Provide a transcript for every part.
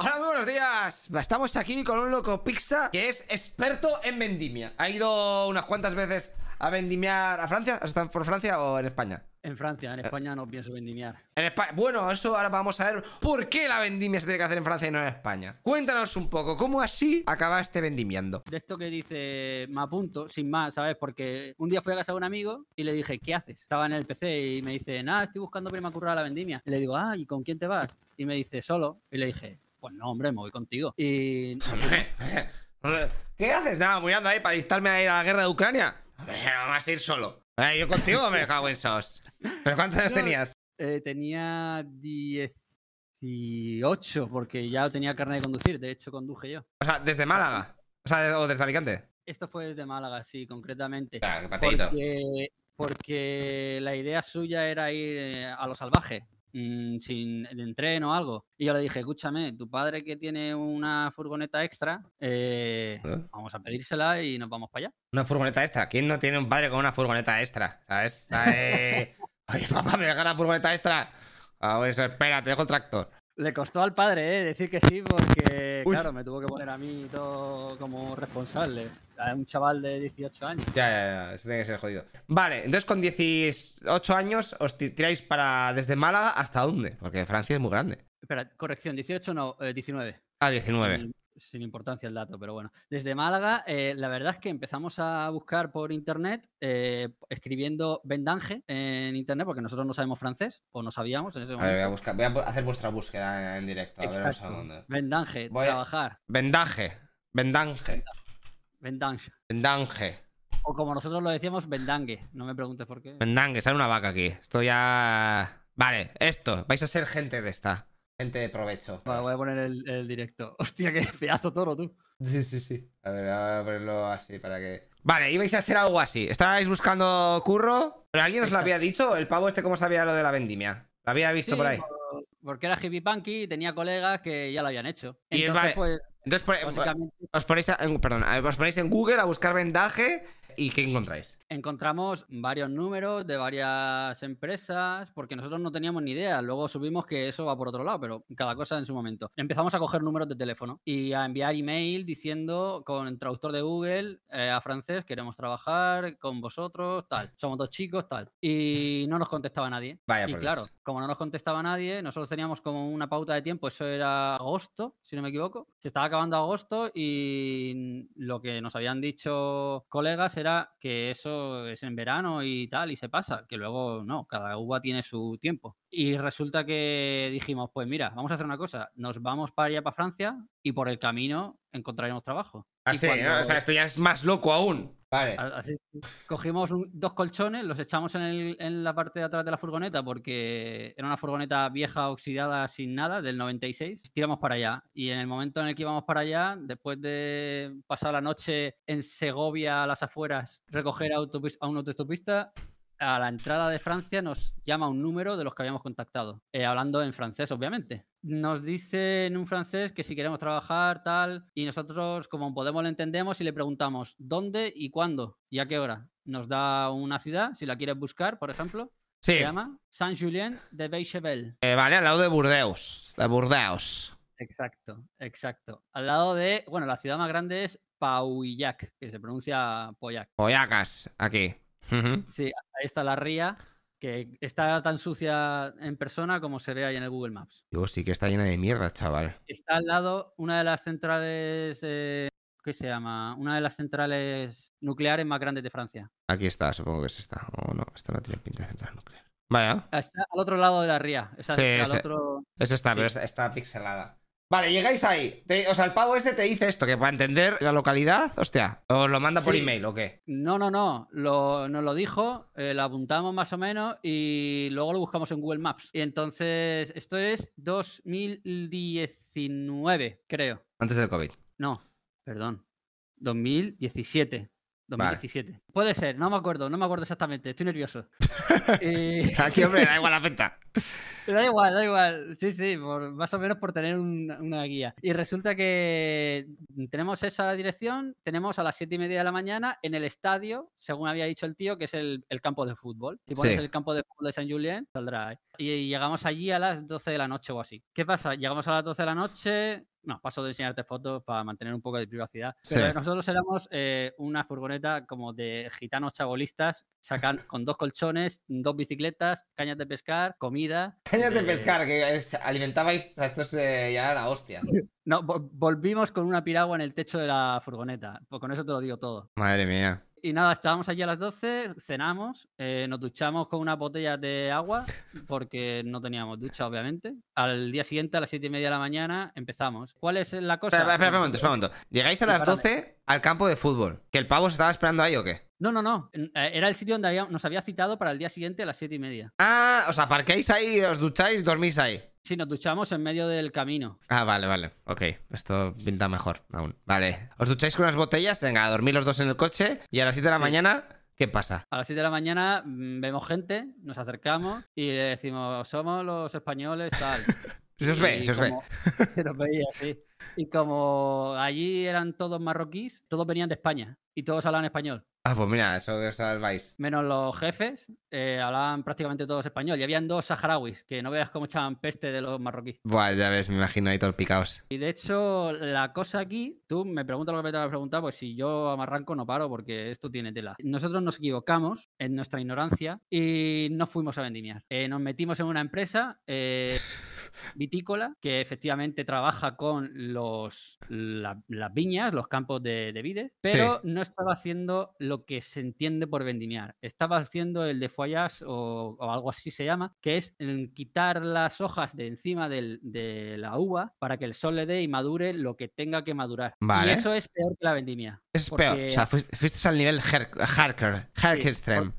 Hola, muy buenos días. Estamos aquí con un loco pizza que es experto en vendimia. Ha ido unas cuantas veces a vendimiar a Francia. ¿Has estado por Francia o en España? En Francia, en España no pienso vendimiar. En España. Bueno, eso ahora vamos a ver por qué la vendimia se tiene que hacer en Francia y no en España. Cuéntanos un poco, ¿cómo así acabaste vendimiando? De esto que dice, me apunto, sin más, ¿sabes? Porque un día fui a casa de un amigo y le dije, ¿qué haces? Estaba en el PC y me dice, nada, estoy buscando prima curra a la vendimia. Y le digo, ah, ¿y con quién te vas? Y me dice, solo. Y le dije, pues no, hombre, me voy contigo. Y. ¿Qué haces? Nada, mirando ahí para instarme a ir a la guerra de Ucrania. Hombre, no vas a ir solo. Eh, yo contigo me cago en sos. ¿Pero cuántos años tenías? eh, tenía 18, porque ya tenía carne de conducir, de hecho conduje yo. O sea, desde Málaga. O sea, o desde Alicante. Esto fue desde Málaga, sí, concretamente. Ah, qué. Porque, porque la idea suya era ir eh, a lo salvaje, mm, sin en tren o algo. Y yo le dije, escúchame, tu padre que tiene una furgoneta extra, eh, ¿Eh? vamos a pedírsela y nos vamos para allá. Una furgoneta extra. ¿Quién no tiene un padre con una furgoneta extra? ¿Sabes? Eh, Oye, papá, me deja la furgoneta extra. Ah, pues espera, te dejo el tractor. Le costó al padre, ¿eh? Decir que sí, porque, Uy. claro, me tuvo que poner a mí todo como responsable. A un chaval de 18 años. Ya, ya, ya, eso tiene que ser jodido. Vale, entonces con 18 años os ti- tiráis para desde Málaga hasta dónde? Porque Francia es muy grande. Espera, corrección, 18 no, eh, 19. Ah, 19. Sin, sin importancia el dato, pero bueno. Desde Málaga, eh, la verdad es que empezamos a buscar por internet, eh, escribiendo vendange en internet, porque nosotros no sabemos francés, o no sabíamos en ese A ver, voy a, momento. buscar, voy a hacer vuestra búsqueda en directo. A ver, Exacto. dónde. Vendange, Voy trabajar, Vendaje. Vendaje. vendange. Vendaje. O como nosotros lo decíamos, vendangue. No me preguntes por qué. Vendangue, sale una vaca aquí. Esto ya. Vale, esto. Vais a ser gente de esta. Gente de provecho. Vale, voy a poner el, el directo. Hostia, qué pedazo toro tú. Sí, sí, sí. A ver, voy a ponerlo así para que. Vale, ibais a ser algo así. Estabais buscando curro. ¿Pero alguien os lo había dicho? ¿El pavo este cómo sabía lo de la vendimia? ¿Lo había visto Sí, por ahí? por- Porque era hippie punky y tenía colegas que ya lo habían hecho. Y Entonces, vale, pues, Entonces, por- os ponéis, a- perdón, os ponéis en Google a buscar vendaje y ¿qué encontráis? Encontramos varios números de varias empresas, porque nosotros no teníamos ni idea. Luego subimos que eso va por otro lado, pero cada cosa en su momento. Empezamos a coger números de teléfono y a enviar email diciendo con el traductor de Google eh, a francés, queremos trabajar con vosotros, tal. Somos dos chicos, tal. Y no nos contestaba nadie. Vaya Y claro, como no nos contestaba nadie, nosotros teníamos como una pauta de tiempo, eso era agosto, si no me equivoco. Se estaba acabando agosto y lo que nos habían dicho colegas era que eso es en verano y tal, y se pasa, que luego no, cada uva tiene su tiempo. Y resulta que dijimos, pues mira, vamos a hacer una cosa, nos vamos para allá, para Francia, y por el camino encontraremos trabajo. Así, cuando- ¿no? O sea, esto ya es más loco aún. Vale. a- Así, cogimos un- dos colchones, los echamos en, el- en la parte de atrás de la furgoneta porque era una furgoneta vieja, oxidada, sin nada, del 96. Tiramos para allá. Y en el momento en el que íbamos para allá, después de pasar la noche en Segovia, a las afueras, recoger autobús- a un autoestopista, a la entrada de Francia nos llama un número de los que habíamos contactado, eh, hablando en francés, obviamente. Nos dice en un francés que si queremos trabajar, tal, y nosotros, como podemos, lo entendemos y le preguntamos dónde y cuándo y a qué hora. Nos da una ciudad, si la quieres buscar, por ejemplo, Sí. se llama Saint-Julien de Beichevel. Eh, vale, al lado de Burdeos. De Burdeos. Exacto, exacto. Al lado de, bueno, la ciudad más grande es Pauillac, que se pronuncia Poyac. Poyacas, aquí. Sí, ahí está la ría, que está tan sucia en persona como se ve ahí en el Google Maps. Digo, sí que está llena de mierda, chaval. Está al lado una de las centrales, eh, ¿qué se llama? Una de las centrales nucleares más grandes de Francia. Aquí está, supongo que es esta. O no, esta no tiene pinta de central nuclear. Vaya. Está al otro lado de la ría. Sí, al ese- otro... Es esta, Sí. pero está, está pixelada. Vale, llegáis ahí. Te- o sea, el pavo este te dice esto, que para entender la localidad, hostia, os lo manda por Sí. email o qué. No, no, no. Lo, nos lo dijo, eh, lo apuntamos más o menos y luego lo buscamos en Google Maps. Y entonces, esto es 2019, creo. Antes del COVID. No, perdón. 2017. 2017. Puede ser, no me acuerdo, no me acuerdo exactamente, estoy nervioso. Y- Aquí, hombre, da igual la fecha. Da igual, da igual. Sí, sí, por- más o menos por tener un- una guía. Y resulta que tenemos esa dirección, tenemos a las siete y media de la mañana en el estadio, según había dicho el tío, que es el, el campo de fútbol. Si pones Sí. el campo de fútbol de San Julien, saldrá ahí. Y llegamos allí a las 12 de la noche o así. ¿Qué pasa? Llegamos a las 12 de la noche. No, paso de enseñarte fotos para mantener un poco de privacidad. Pero Sí. nosotros éramos eh, una furgoneta como de gitanos chabolistas, sacan con dos colchones, dos bicicletas, cañas de pescar, comida. Cañas de eh, pescar, que es- alimentabais. O sea, esto es eh, ya la hostia. No, vo- volvimos con una piragua en el techo de la furgoneta. Pues con eso te lo digo todo. Madre mía. Y nada, estábamos allí a las 12, cenamos, eh, nos duchamos con unas botellas de agua, porque no teníamos ducha, obviamente. Al día siguiente, a las 7 y media de la mañana, empezamos. ¿Cuál es la cosa? Espera, espera, espera un momento, espera un momento. Llegáis a las Prepárame. 12 al campo de fútbol. ¿Que el pavo se estaba esperando ahí o qué? No, no, no. eh, Era el sitio donde había- nos había citado para el día siguiente a las 7 y media. Ah, o sea, parquéis ahí, os ducháis, dormís ahí. Sí, nos duchamos en medio del camino. Ah, vale, vale. Ok, esto pinta mejor aún. Vale. Os ducháis con unas botellas, venga, a dormir los dos en el coche y a las 7 de la Sí. mañana, ¿qué pasa? A las 7 de la mañana mm, vemos gente, nos acercamos y le decimos, somos los españoles, tal. Se os ve, Y se os ve. Se nos veía, sí. Y como allí eran todos marroquíes, todos venían de España y todos hablaban español. Ah, pues mira, eso os salváis. Menos los jefes, eh, hablaban prácticamente todos español. Y habían dos saharauis, que no veas cómo echaban peste de los marroquíes. Buah, ya ves, me imagino ahí todos picaos. Y de hecho, la cosa aquí, tú me preguntas lo que me te vas a preguntar, pues si yo me arranco no paro porque esto tiene tela. Nosotros nos equivocamos en nuestra ignorancia y no fuimos a vendimiar. Eh, nos metimos en una empresa eh, vitícola que efectivamente trabaja con los, la- las viñas, los campos de, de vides, pero no estaba haciendo lo que se entiende por vendimiar. Estaba haciendo el de follage o, o algo así se llama, que es quitar las hojas de encima del- de la uva para que el sol le dé y madure lo que tenga que madurar. Vale. Y eso es peor que la vendimia. Es peor. O sea, fuiste, fuiste al nivel her- hardcore, hardcore extreme.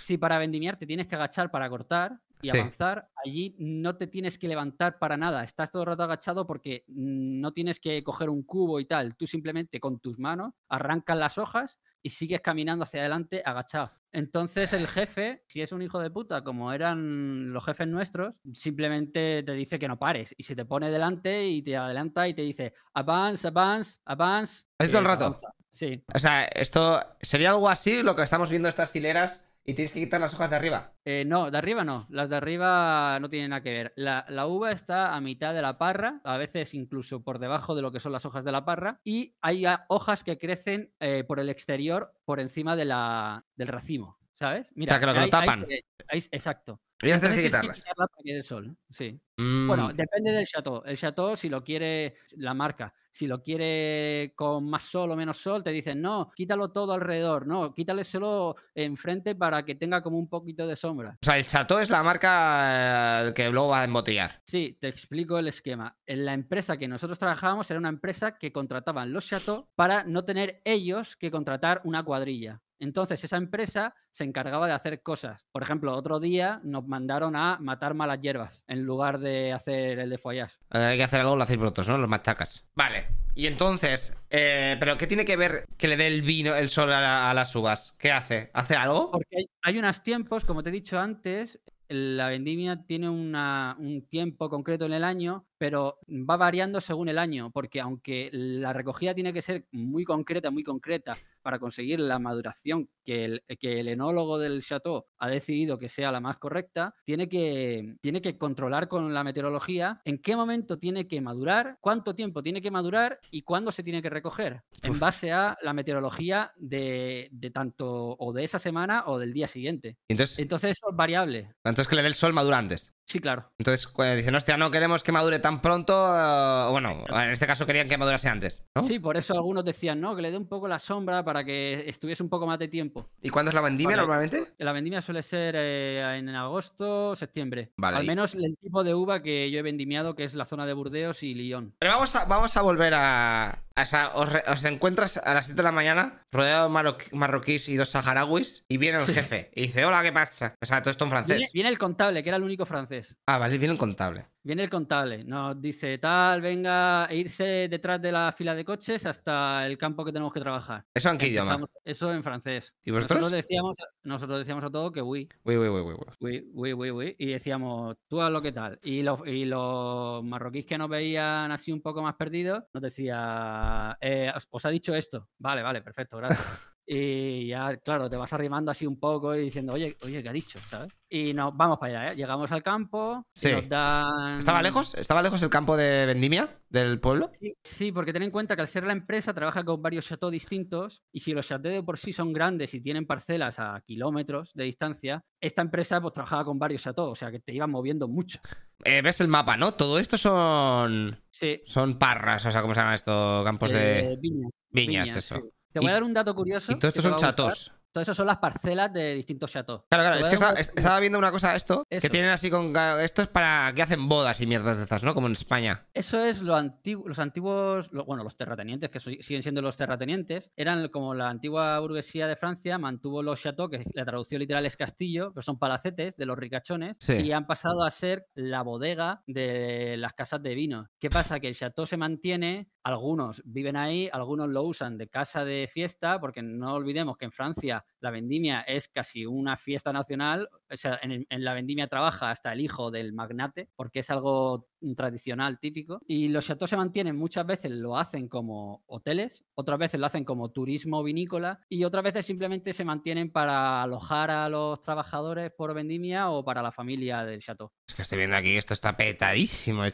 Si para vendimiar te tienes que agachar para cortar y Sí. avanzar, allí no te tienes que levantar para nada. Estás todo el rato agachado porque no tienes que coger un cubo y tal. Tú simplemente con tus manos arrancas las hojas y sigues caminando hacia adelante agachado. Entonces el jefe, si es un hijo de puta, como eran los jefes nuestros, simplemente te dice que no pares y se te pone delante y te adelanta y te dice avance, avance, avance. ¿Así todo el eh, rato? avanza. Sí. O sea, esto sería algo así lo que estamos viendo estas hileras y tienes que quitar las hojas de arriba. Eh, no, de arriba no. Las de arriba no tienen nada que ver. La, la uva está a mitad de la parra, a veces incluso por debajo de lo que son las hojas de la parra, y hay hojas que crecen eh, por el exterior, por encima de la, del racimo. ¿Sabes? Mira, sea, que lo que hay- tapan. hay- exacto. Y las tienes que quitarlas. quitarla para que dé sol. Sí. Mm, Bueno, depende del chateau. El chateau, si lo quiere la marca, si lo quiere con más sol o menos sol, te dicen, no, quítalo todo alrededor, no, quítale solo enfrente para que tenga como un poquito de sombra. o sea, el Chateau es la marca eh, que luego va a embotellar. Sí, te explico el esquema. En la empresa que nosotros trabajábamos era una empresa que contrataban los chateaux para no tener ellos que contratar una cuadrilla. Entonces esa empresa se encargaba de hacer cosas. Por ejemplo, otro día nos mandaron a matar malas hierbas en lugar de hacer el de follage. Eh, hay que hacer algo, lo hacéis vosotros, ¿no? Los machacas. Vale. Y entonces, eh, ¿pero qué tiene que ver que le dé el vino, el sol a, la- a las uvas? ¿Qué hace? ¿Hace algo? Porque hay, hay unos tiempos, como te he dicho antes, la vendimia tiene una- un tiempo concreto en el año, pero va variando según el año, porque aunque la recogida tiene que ser muy concreta, muy concreta, para conseguir la maduración que el, que el enólogo del chateau ha decidido que sea la más correcta, tiene que, tiene que controlar con la meteorología en qué momento tiene que madurar, cuánto tiempo tiene que madurar y cuándo se tiene que recoger, en base a la meteorología de, de tanto o de esa semana o del día siguiente. Entonces, Entonces eso es variable. entonces que le dé el sol madura antes. Sí, claro. Entonces, cuando dicen, hostia, no queremos que madure tan pronto, eh, bueno, en este caso querían que madurase antes, ¿no? Sí, por eso algunos decían, no, que le dé un poco la sombra para que estuviese un poco más de tiempo. ¿Y cuándo es la vendimia Vale. normalmente? La vendimia suele ser eh, en agosto, septiembre. Vale, Al menos el tipo de uva que yo he vendimiado, que es la zona de Burdeos y Lyon. Pero vamos a, vamos a volver a, a esa. Os, re- os encuentras a las 7 de la mañana, rodeado de marroquíes y dos saharauis, y viene el jefe y dice: Hola, ¿qué pasa? O sea, todo esto en francés. Viene, viene el contable, que era el único francés. Ah, vale, viene el contable. Viene el contable, nos dice tal, venga, e irse detrás de la fila de coches hasta el campo que tenemos que trabajar. ¿Eso en qué idioma? Eso en francés. ¿Y vosotros? Nosotros decíamos, nosotros decíamos a todo que oui, Uy, uy, uy, uy, uy. oui, oui, oui, oui, y decíamos, tú haz lo que tal. Y los, y los marroquíes que nos veían así un poco más perdidos, nos decía, "Eh, os- os ha dicho esto. Vale, vale, perfecto, gracias. Y ya, claro, te vas arrimando así un poco y diciendo, oye, oye, ¿qué ha dicho? ¿Sabes? Y nos vamos para allá, ¿eh? Llegamos al campo, y Sí. nos dan... ¿Estaba lejos? ¿Estaba lejos el campo de Vendimia del pueblo? Sí, sí, porque ten en cuenta que al ser la empresa trabaja con varios chateaux distintos y si los chateaux de por sí son grandes y tienen parcelas a kilómetros de distancia, esta empresa pues trabajaba con varios chateaux, o sea que te iban moviendo mucho. Eh, ¿Ves el mapa, no? Todo esto son. Sí. Son parras, o sea, ¿cómo se llaman estos campos de. eh, viñas. Viñas, viñas, eso. sí. Te voy a dar un dato curioso. Y todo esto son chatos. Todo eso son las parcelas de distintos chateaux. Claro, claro, es que estaba, viendo una cosa esto, que tienen así con... Esto es para que hacen bodas y mierdas de estas, ¿no? Como en España. Eso es lo antiguo, los antiguos, lo- bueno, los terratenientes, que soy- siguen siendo los terratenientes, eran como la antigua burguesía de Francia, mantuvo los chateaux, que la traducción literal es castillo, pero son palacetes de los ricachones, Sí. y han pasado a ser la bodega de las casas de vino. ¿Qué pasa? Que el chateau se mantiene, algunos viven ahí, algunos lo usan de casa de fiesta, porque no olvidemos que en Francia la vendimia es casi una fiesta nacional, o sea, en, la vendimia trabaja hasta el hijo del magnate, porque es algo mm, tradicional, típico. Y los chateaux se mantienen, muchas veces lo hacen como hoteles, otras veces lo hacen como turismo vinícola y otras veces simplemente se mantienen para alojar a los trabajadores por vendimia o para la familia del chateau. Es que estoy viendo aquí, esto está petadísimo de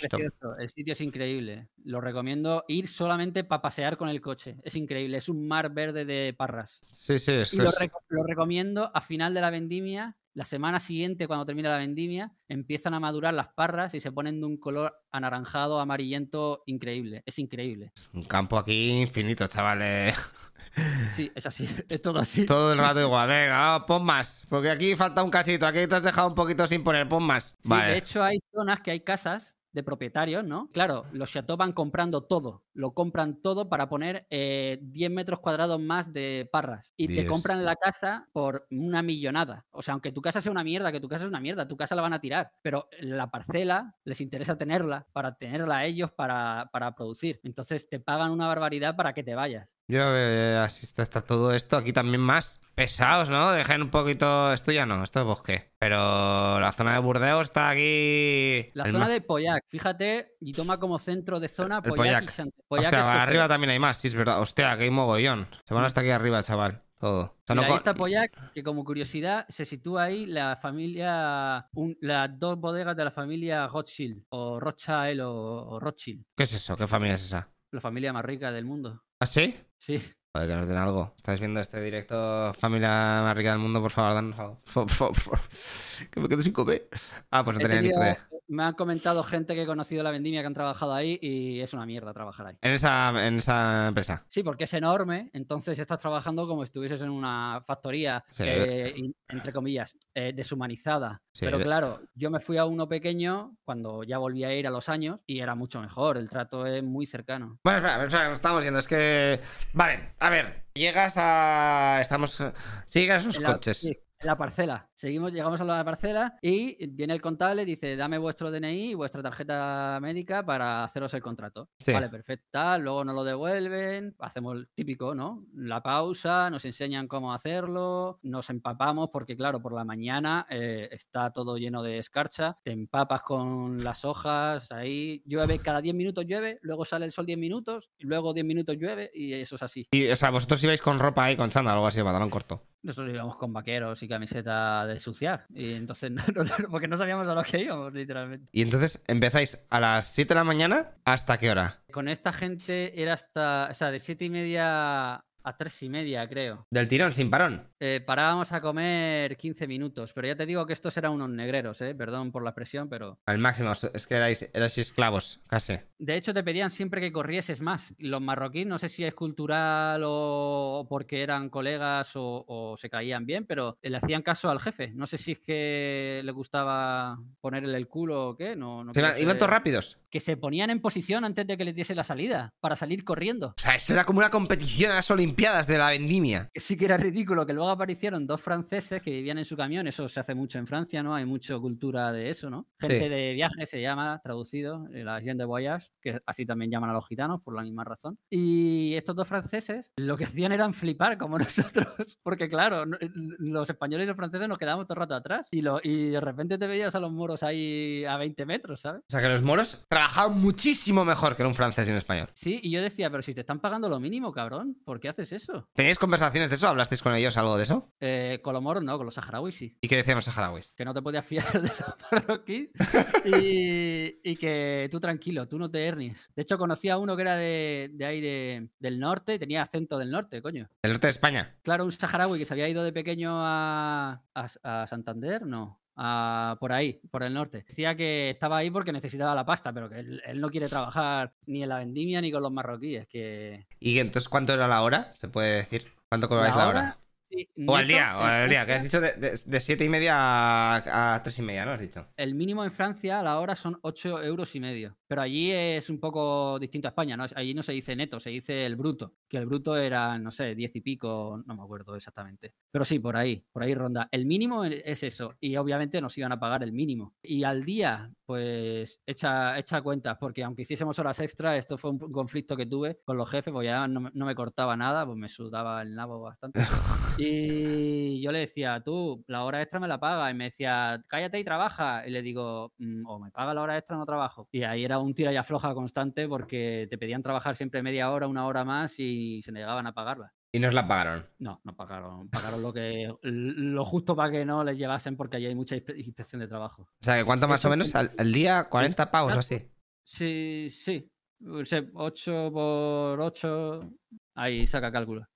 Precioso, El sitio es increíble. Lo recomiendo ir solamente para pasear con el coche. Es increíble. Es un mar verde de parras. Sí, sí, Y eso lo, es... reco- lo recomiendo a final de la vendimia. La semana siguiente, cuando termina la vendimia, empiezan a madurar las parras y se ponen de un color anaranjado, amarillento increíble. Es increíble. Un campo aquí infinito, chavales. Sí, es así. Es todo así. Todo el rato igual. Venga, pon más. Porque aquí falta un cachito. Aquí te has dejado un poquito sin poner. Pon más. Sí, vale. de hecho hay zonas que hay casas de propietarios, ¿no? Claro, los chateaux van comprando todo, lo compran todo para poner eh, 10 metros cuadrados más de parras y te compran la casa por una millonada. O sea, aunque tu casa sea una mierda, que tu casa es una mierda, tu casa la van a tirar, pero la parcela les interesa tenerla para tenerla a ellos para, para producir. Entonces te pagan una barbaridad para que te vayas. Yo eh, así está, está todo esto. Aquí también más pesados, ¿no? Dejen un poquito. Esto ya no, esto es bosque. Pero la zona de Burdeos está aquí. La el zona ma- de Poyac, fíjate, y toma como centro de zona El Poyac, Poyac. y Sant- Poyac Hostia, es arriba también hay más, sí, es verdad. Hostia, que hay mogollón. Se van hasta aquí arriba, chaval. Todo. O sea, no ahí está Poyac, que como curiosidad se sitúa ahí la familia, un- las dos bodegas de la familia Rothschild, o Rothschild o, o Rothschild, ¿Qué es eso? ¿Qué familia es esa? la familia más rica del mundo. ¿Ah, sí? Sí, Joder, que nos den algo. ¿Estáis viendo este directo Familia más rica del mundo? Por favor, danos algo. Por por. Que me quedo sin comer. Ah, pues no tenía ni idea. Me han comentado gente que he conocido la vendimia que han trabajado ahí y es una mierda trabajar ahí. En esa, en esa empresa. Sí, porque es enorme, entonces estás trabajando como si estuvieses en una factoría, Sí. que, in- entre comillas, eh, deshumanizada. Sí, Pero claro, yo me fui a uno pequeño cuando ya volví a ir a los años y era mucho mejor, el trato es muy cercano. Bueno, espera, espera, estamos yendo. Es que. Vale, a ver. Llegas a. Estamos. Sigues sus En la- coches. La parcela. Seguimos, llegamos a la parcela y viene el contable dice, dame vuestro DNI y vuestra tarjeta médica para haceros el contrato. Sí. Vale, perfecta. Luego nos lo devuelven, hacemos el típico, ¿no? La pausa, nos enseñan cómo hacerlo, nos empapamos porque, claro, por la mañana eh, está todo lleno de escarcha, te empapas con las hojas, ahí llueve, cada 10 minutos llueve, luego sale el sol 10 minutos, y luego 10 minutos llueve y eso es así. Y, o sea, vosotros ibais con ropa ahí, con chándal, algo así, pantalón corto. Nosotros íbamos con vaqueros y camiseta de suciar. Y entonces, no- no- porque no sabíamos a lo que íbamos, literalmente. Y entonces empezáis a las 7 de la mañana, ¿hasta qué hora? Con esta gente era hasta, o sea, de siete y media a tres y media, creo. Del tirón, sin parón. Eh, parábamos a comer 15 minutos, pero ya te digo que estos eran unos negreros, ¿eh? Perdón por la expresión, pero... Al máximo, es que erais, erais esclavos, casi. De hecho, te pedían siempre que corrieses más. Los marroquíes, no sé si es cultural o porque eran colegas o, o se caían bien, pero le hacían caso al jefe. No sé si es que le gustaba ponerle el culo o qué. No, no iban, todos rápidos. Que se ponían en posición antes de que les diese la salida, para salir corriendo. O sea, esto era como una competición a las Olimpiadas de la vendimia. Sí que era ridículo, que luego aparecieron dos franceses que vivían en su camión, eso se hace mucho en Francia, ¿no? Hay mucha cultura de eso, ¿no? Gente Sí. de viaje se llama, traducido, eh, la gente de voyage, que así también llaman a los gitanos, por la misma razón. Y estos dos franceses lo que hacían eran flipar, como nosotros, porque claro, no- los españoles y los franceses nos quedamos todo el rato atrás, y, lo, y de repente te veías a los moros ahí a 20 metros, ¿sabes? O sea que los moros trabajaban muchísimo mejor que un francés y un español. Sí, y yo decía, pero si te están pagando lo mínimo, cabrón, ¿por qué haces eso? ¿Teníais conversaciones de eso? ¿Hablasteis con ellos algo de eso? Eh, con los moros no, con los saharauis sí. ¿Y qué decían los saharauis? que no te podías fiar de los marroquíes y, y que tú tranquilo, tú no te hernies. De hecho, conocí a uno que era de, de ahí de- del norte y tenía acento del norte, coño. Del norte de España. Claro, un saharaui que se había ido de pequeño a, a- a Santander, no. A- por ahí, por el norte. Decía que estaba ahí porque necesitaba la pasta, pero que él, él no quiere trabajar ni en la vendimia ni con los marroquíes. Que ¿Y entonces cuánto era la hora? ¿Se puede decir? ¿Cuánto cobráis la, hora? Sí, O al día, o al día, que has dicho de, de, de siete y media a, a tres y media, ¿no? Has dicho. El mínimo en Francia a la hora son 8 euros y medio. Pero allí es un poco distinto a España, ¿no? Allí no se dice neto, se dice el bruto. Que el bruto era, no sé, 10 y pico, no me acuerdo exactamente. Pero sí, por ahí, por ahí ronda. El mínimo e- es eso. Y obviamente nos iban a pagar el mínimo. Y al día, pues, echa, echa cuentas, porque aunque hiciésemos horas extra, esto fue un conflicto que tuve con los jefes, porque ya no, me- no me cortaba nada, pues me sudaba el nabo bastante. Y yo le decía, tú, la hora extra me la paga. Y me decía, cállate y trabaja. Y le digo, "Mm, o me paga la hora extra o no trabajo. Y ahí era un tira y afloja constante porque te pedían trabajar siempre media hora, una hora más y se negaban a pagarla. Y nos la pagaron. No, no pagaron. Pagaron lo que lo justo para que no les llevasen porque allí hay mucha inspe- inspección de trabajo. O sea, que ¿cuánto más o menos al, al día? ¿40 pavos o así? Sí, sí. 8 por 8. Ahí saca cálculo.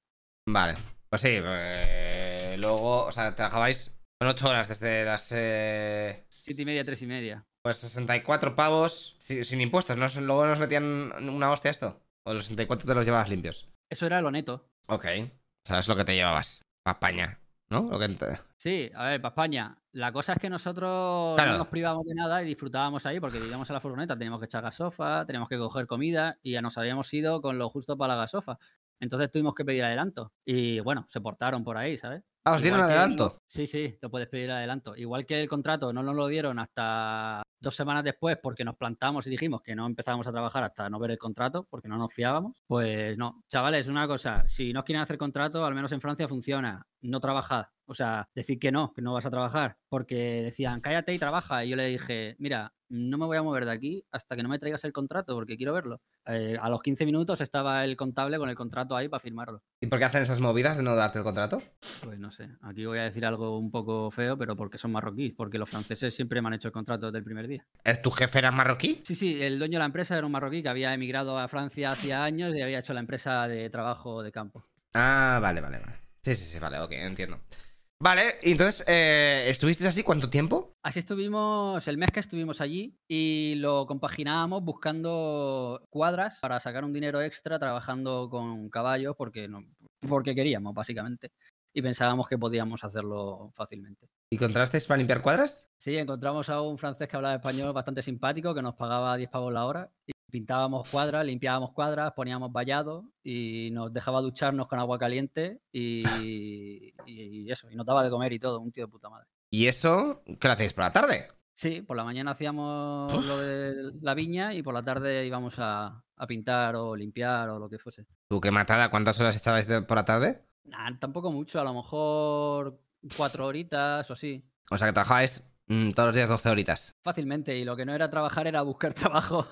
Vale. Pues sí, eh, luego, o sea, trabajabais con 8 horas desde las... eh, Siete y media, tres y media. pues 64 pavos sin impuestos. ¿no? ¿Luego nos metían una hostia esto? ¿O los 64 te los llevabas limpios? Eso era lo neto. Ok. O sea, es lo que te llevabas. Pa' España, ¿no? Lo que ent- Sí, a ver, para España. La cosa es que nosotros Claro. no nos privábamos de nada y disfrutábamos ahí porque vivíamos en la furgoneta, teníamos que echar gasofa, teníamos que coger comida y ya nos habíamos ido con lo justo para la gasofa. Entonces tuvimos que pedir adelanto. Y bueno, se portaron por ahí, ¿sabes? Ah, os dieron Igual que- adelanto. Sí, sí, lo puedes pedir adelanto. Igual que el contrato no nos lo dieron hasta dos semanas después porque nos plantamos y dijimos que no empezábamos a trabajar hasta no ver el contrato porque no nos fiábamos. Pues no, chavales, una cosa, si no quieren hacer contrato, al menos en Francia funciona, no trabajad. O sea, decir que no, que no vas a trabajar, porque decían, cállate y trabaja. Y yo le dije, mira, no me voy a mover de aquí hasta que no me traigas el contrato porque quiero verlo. Eh, a los 15 minutos estaba el contable con el contrato ahí para firmarlo. ¿Y por qué hacen esas movidas de no darte el contrato? Pues no sé, aquí voy a decir algo un poco feo, pero porque son marroquíes, porque los franceses siempre me han hecho el contrato desde el primer día. ¿Es tu jefe era marroquí? Sí, sí, el dueño de la empresa era un marroquí que había emigrado a Francia hacía años y había hecho la empresa de trabajo de campo. Ah, vale, vale, vale. Sí, sí, sí, vale, ok, entiendo. Vale, y entonces, eh, ¿estuvisteis así cuánto tiempo? Así estuvimos el mes que estuvimos allí y lo compaginábamos buscando cuadras para sacar un dinero extra trabajando con caballos porque, no, porque queríamos, básicamente. Y pensábamos que podíamos hacerlo fácilmente. ¿Y contrasteis para limpiar cuadras? Sí, encontramos a un francés que hablaba español bastante simpático, que nos pagaba 10 pavos la hora. Pintábamos cuadras, limpiábamos cuadras, poníamos vallado y nos dejaba ducharnos con agua caliente y, y eso, y nos daba de comer y todo, un tío de puta madre. ¿Y eso qué lo hacéis por la tarde? Sí, por la mañana hacíamos lo de la viña y por la tarde íbamos a, a pintar o limpiar o lo que fuese. ¿Tú qué matada? ¿Cuántas horas echabais de- por la tarde? Nah, tampoco mucho, a lo mejor cuatro horitas o así. O sea, que trabajabais mm, todos los días 12 horitas. Fácilmente, y lo que no era trabajar era buscar trabajo.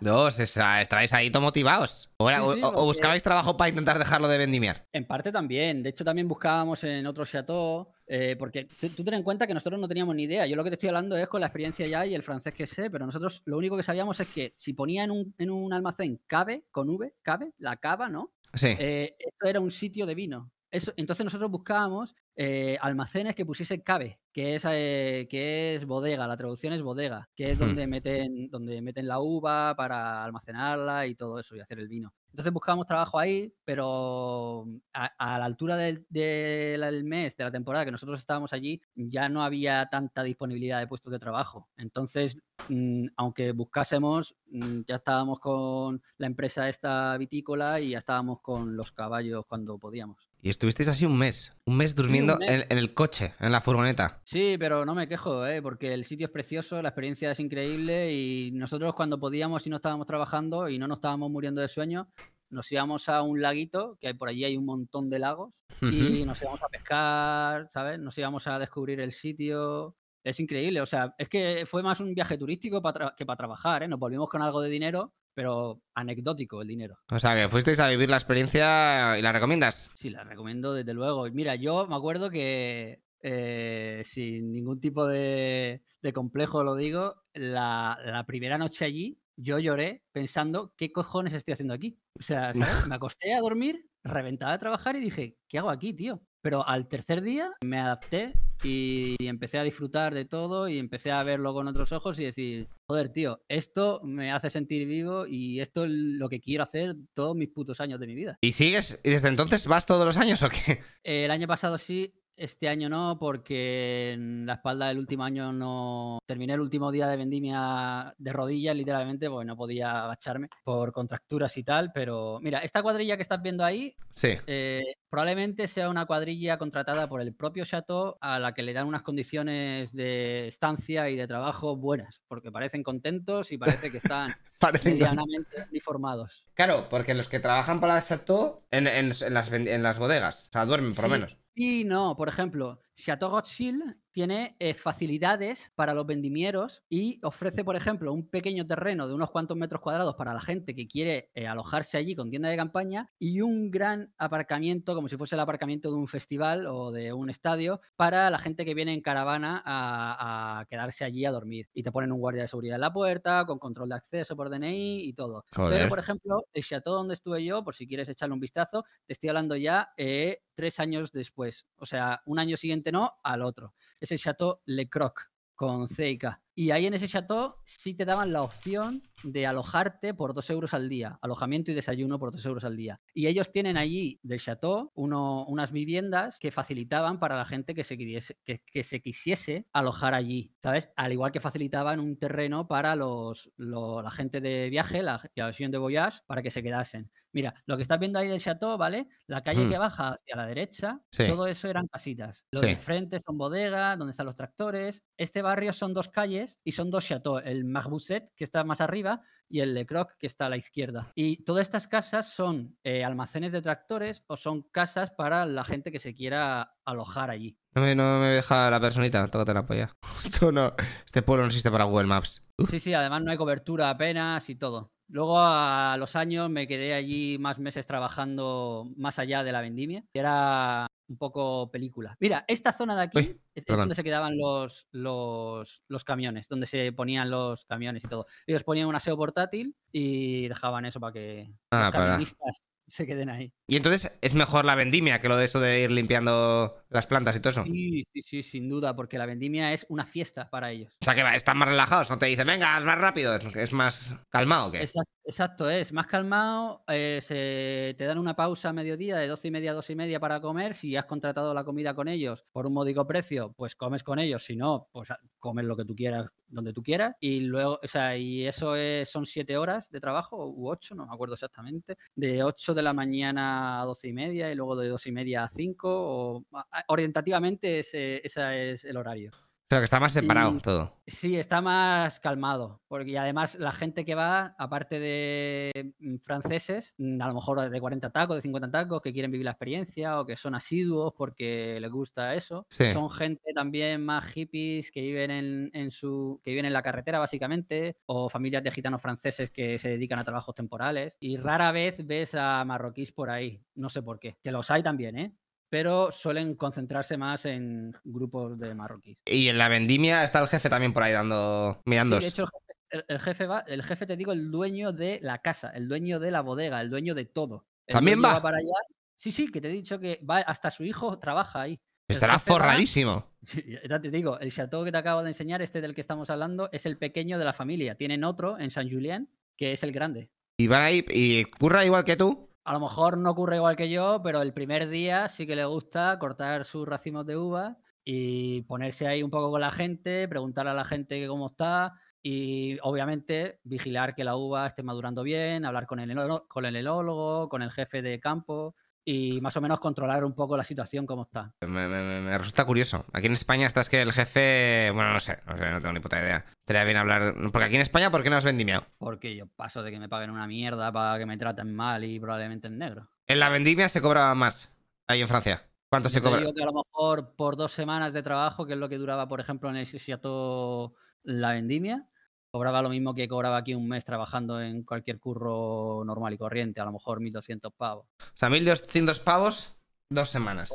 Dos, estabais ahí todo motivados. O, era- Sí, sí, o- o porque- buscabais trabajo para intentar dejarlo de vendimiar. En parte también. De hecho, también buscábamos en otro chateau, eh, porque tú, tú ten en cuenta que nosotros no teníamos ni idea. Yo lo que te estoy hablando es con la experiencia ya y el francés que sé, pero nosotros lo único que sabíamos es que si ponía en un, en un almacén cabe, con V, cabe, la cava, ¿no? Sí. Eh, esto era un sitio de vino. Eso, entonces nosotros buscábamos eh, almacenes que pusiesen cabe, que es, eh, que es bodega, la traducción es bodega, que es Hmm. donde meten, donde meten la uva para almacenarla y todo eso y hacer el vino. Entonces buscábamos trabajo ahí, pero a, a la altura del, del mes, de la temporada que nosotros estábamos allí, ya no había tanta disponibilidad de puestos de trabajo. Entonces, mm, aunque buscásemos, mm, ya estábamos con la empresa esta vitícola y ya estábamos con los caballos cuando podíamos. Y estuvisteis así un mes. Un mes durmiendo mes. En, en el coche, en la furgoneta. Sí, pero no me quejo, ¿eh? porque el sitio es precioso, la experiencia es increíble y nosotros cuando podíamos y no estábamos trabajando y no nos estábamos muriendo de sueño, nos íbamos a un laguito, que hay por allí hay un montón de lagos, y nos íbamos a pescar, ¿sabes? Nos íbamos a descubrir el sitio. Es increíble, o sea, es que fue más un viaje turístico que para trabajar, ¿eh? Nos volvimos con algo de dinero, pero anecdótico el dinero. O sea, que fuisteis a vivir la experiencia y la recomiendas. Sí, la recomiendo desde luego. Mira, yo me acuerdo que eh, sin ningún tipo de, de complejo lo digo, la, la primera noche allí yo lloré pensando qué cojones estoy haciendo aquí. O sea, ¿sabes? me acosté a dormir, reventaba de trabajar y dije, ¿qué hago aquí, tío? Pero al tercer día me adapté y empecé a disfrutar de todo y empecé a verlo con otros ojos y decir, joder, tío, esto me hace sentir vivo y esto es lo que quiero hacer todos mis putos años de mi vida. ¿Y sigues? ¿Y desde entonces vas todos los años o qué? El año pasado sí, este año no, porque en la espalda del último año no terminé el último día de vendimia de rodillas, literalmente, porque no podía agacharme por contracturas y tal. Pero mira, esta cuadrilla que estás viendo ahí Sí. eh, probablemente sea una cuadrilla contratada por el propio Chateau a la que le dan unas condiciones de estancia y de trabajo buenas, porque parecen contentos y parece que están medianamente uniformados. Claro, porque los que trabajan para la Chateau en, en- en las, en las bodegas, o sea, duermen por lo Sí, menos. Y no, por ejemplo, Chateau Rothschild tiene eh, facilidades para los vendimieros y ofrece, por ejemplo, un pequeño terreno de unos cuantos metros cuadrados para la gente que quiere eh, alojarse allí con tienda de campaña y un gran aparcamiento, como si fuese el aparcamiento de un festival o de un estadio, para la gente que viene en caravana a, a quedarse allí a dormir. Y te ponen un guardia de seguridad en la puerta, con control de acceso por DNI y todo. Joder. Pero, por ejemplo, el chateau donde estuve yo, por si quieres echarle un vistazo, te estoy hablando ya eh, tres años después. O sea, un año siguiente no, al otro. Es el Chateau Le Croc, con C K. Y ahí en ese chateau sí te daban la opción de alojarte por dos euros al día, alojamiento y desayuno por dos euros al día. Y ellos tienen allí del chateau uno- unas viviendas que facilitaban para la gente que se, quisiese, que, que se quisiese alojar allí, ¿sabes? Al igual que facilitaban un terreno para los, lo- la gente de viaje, la generación de voyage, para que se quedasen. Mira, lo que estás viendo ahí del chateau, ¿vale? La calle Mm. que baja hacia la derecha, Sí. todo eso eran casitas. Los Sí. de frente son bodegas, donde están los tractores. Este barrio son dos calles y son dos chateaux, el Marbousset, que está más arriba, y el Le Croc, que está a la izquierda. Y todas estas casas son eh, almacenes de tractores o son casas para la gente que se quiera alojar allí. No me, no me deja la personita, tócate la polla. Esto no. Este pueblo no existe para Google Maps. Sí, sí, además no hay cobertura apenas y todo. Luego a los años me quedé allí más meses trabajando más allá de la vendimia. Era un poco película. Mira, esta zona de aquí Uy, es, donde se quedaban los, los, los camiones, donde se ponían los camiones y todo. Ellos ponían un aseo portátil y dejaban eso para que Ah, los camionistas se queden ahí. Y entonces es mejor la vendimia que lo de eso de ir limpiando las plantas y todo eso. Sí, sí, sí, sin duda, porque la vendimia es una fiesta para ellos. O sea que están más relajados, no te dicen, venga, más rápido, es, es más calmado que. Exacto, exacto, es más calmado. eh, se, te dan una pausa a mediodía de 12 y media a 2 y media para comer. Si has contratado la comida con ellos por un módico precio, pues comes con ellos. Si no, pues comes lo que tú quieras, donde tú quieras. Y luego, o sea, y eso es, son 7 horas de trabajo, u 8, no me acuerdo exactamente. De 8 de la mañana a 12 y media y luego de 2 y media a 5. O, orientativamente ese, ese es el horario. Pero que está más separado Y- todo. Sí, está más calmado, porque además la gente que va, aparte de mm, franceses, mm, a lo mejor de 40 tacos, de 50 tacos, que quieren vivir la experiencia o que son asiduos porque les gusta eso, Sí. son gente también más hippies que viven en, en su que viven en la carretera básicamente, o familias de gitanos franceses que se dedican a trabajos temporales, y rara vez ves a marroquíes por ahí, no sé por qué, que los hay también, ¿eh? Pero suelen concentrarse más en grupos de marroquíes. Y en la vendimia está el jefe también por ahí dando. mirando. Sí, de hecho, el jefe, el- el jefe va, el jefe, te digo, el dueño de la casa, el dueño de la bodega, el dueño de todo. El ¿También dueño va? para allá. Sí, sí, que te he dicho que va, hasta su hijo trabaja ahí. Estará va- forradísimo. Ya te digo, el chateau que te acabo de enseñar, este del que estamos hablando, es el pequeño de la familia. Tienen otro en San Julien, que es el grande. Y van ahí y curra igual que tú. A lo mejor no ocurre igual que yo, pero el primer día sí que le gusta cortar sus racimos de uva y ponerse ahí un poco con la gente, preguntar a la gente cómo está y obviamente vigilar que la uva esté madurando bien, hablar con el, con el enólogo, con el jefe de campo y más o menos controlar un poco la situación como está. Me, me- me- me resulta curioso. Aquí en España estás que el jefe. Bueno, no sé, no sé, no tengo ni puta idea. Estaría bien hablar. Porque aquí en España, ¿por qué no has vendimiado? Porque yo paso de que me paguen una mierda para que me traten mal y probablemente en negro. En la vendimia se cobra más. Ahí en Francia. ¿Cuánto Yo se cobra? digo que a lo mejor por dos semanas de trabajo, que es lo que duraba, por ejemplo, en el Chateau la vendimia, cobraba lo mismo que cobraba aquí un mes trabajando en cualquier curro normal y corriente, a lo mejor 1.200 pavos. O sea, 1200 pavos, dos semanas.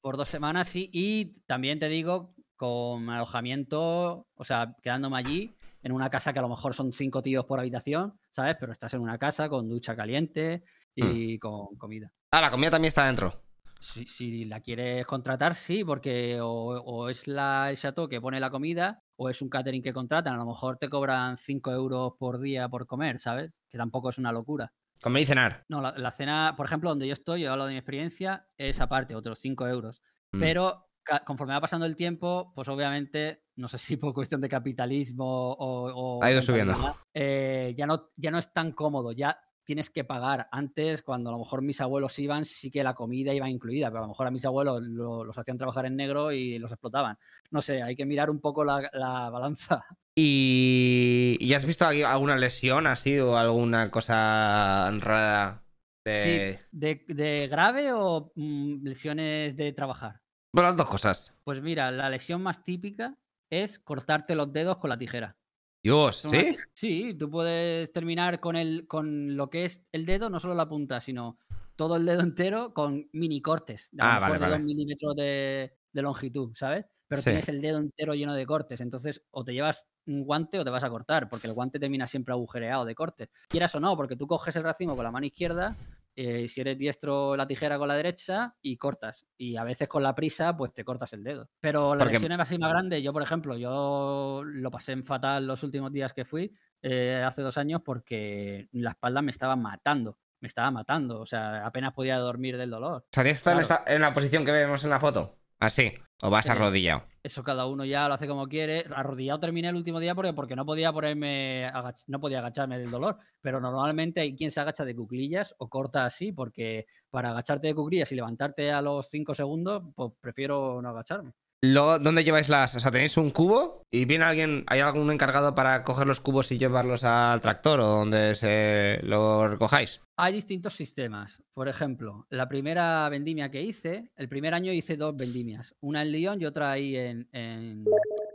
Por dos semanas, sí. Y también te digo, con alojamiento, o sea, quedándome allí en una casa que a lo mejor son cinco tíos por habitación, ¿sabes? Pero estás en una casa con ducha caliente y con comida. Ah, la comida también está dentro. Si, si la quieres contratar, sí, porque o, o es la, el chateau que pone la comida o es un catering que contratan. A lo mejor te cobran 5 euros por día por comer, ¿sabes? Que tampoco es una locura. Comer y cenar. No, la, la cena, por ejemplo, donde yo estoy, yo hablo de mi experiencia, es aparte, otros 5 euros. Mm. Pero conforme va pasando el tiempo, pues obviamente, no sé si por cuestión de capitalismo o... o Ha ido subiendo. eh, ya, no, ya no es tan cómodo, ya tienes que pagar. Antes, cuando a lo mejor mis abuelos iban, sí que la comida iba incluida, pero a lo mejor a mis abuelos lo- los hacían trabajar en negro y los explotaban. No sé, hay que mirar un poco la, la balanza. ¿Y... ¿y has visto alguna lesión así o alguna cosa rara? De... Sí, de, de grave o mm, lesiones de trabajar? Bueno, las dos cosas. Pues mira, la lesión más típica es cortarte los dedos con la tijera. Dios, ¿sí? Sí, tú puedes terminar con, el, con lo que es el dedo, no solo la punta, sino todo el dedo entero con mini cortes. De Ah, vale, de dos milímetros de, de longitud, ¿sabes? Pero Sí. tienes el dedo entero lleno de cortes. Entonces, o te llevas un guante o te vas a cortar, porque el guante termina siempre agujereado de cortes. Quieras o no, porque tú coges el racimo con la mano izquierda, eh, si eres diestro, la tijera con la derecha y cortas. Y a veces con la prisa, pues te cortas el dedo. Pero la Porque- lesión es así más grande. Yo, por ejemplo, yo lo pasé en fatal los últimos días que fui, eh, hace dos años, porque la espalda me estaba matando. Me estaba matando. O sea, apenas podía dormir del dolor. O sea, Claro. en la posición que vemos en la foto. Así. O vas Eh, arrodillado. Eso cada uno ya lo hace como quiere. Arrodillado terminé el último día porque, porque no podía ponerme, no podía agacharme del dolor. Pero normalmente hay quien se agacha de cuclillas o corta así, porque para agacharte de cuclillas y levantarte a los 5 segundos, pues prefiero no agacharme. Luego, ¿dónde lleváis las...? O sea, ¿tenéis un cubo? ¿Y viene alguien... ¿Hay algún encargado para coger los cubos y llevarlos al tractor o donde se lo recojáis? Hay distintos sistemas. Por ejemplo, la primera vendimia que hice, el primer año hice dos vendimias, una en Lyon y otra ahí en-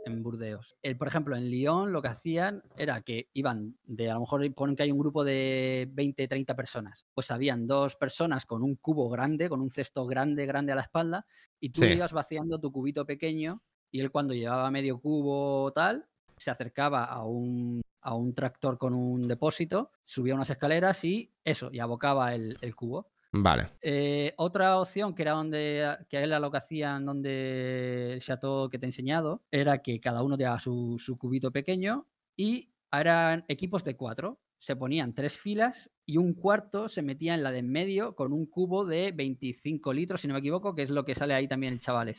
en Burdeos. El, por ejemplo, en Lyon lo que hacían era que iban de, a lo mejor ponen que hay un grupo de 20, 30 personas. Pues habían dos personas con un cubo grande, con un cesto grande, grande a la espalda, y tú Sí. ibas vaciando tu cubito pequeño y él cuando llevaba medio cubo o tal, se acercaba a un, a un tractor con un depósito, subía unas escaleras y eso, y abocaba el, el cubo. Vale. Eh, otra opción que era donde, que era lo que hacían donde el chateau que te he enseñado, era que cada uno llevaba su, su cubito pequeño y eran equipos de cuatro. Se ponían tres filas y un cuarto se metía en la de en medio con un cubo de 25 litros, si no me equivoco, que es lo que sale ahí también el chaval.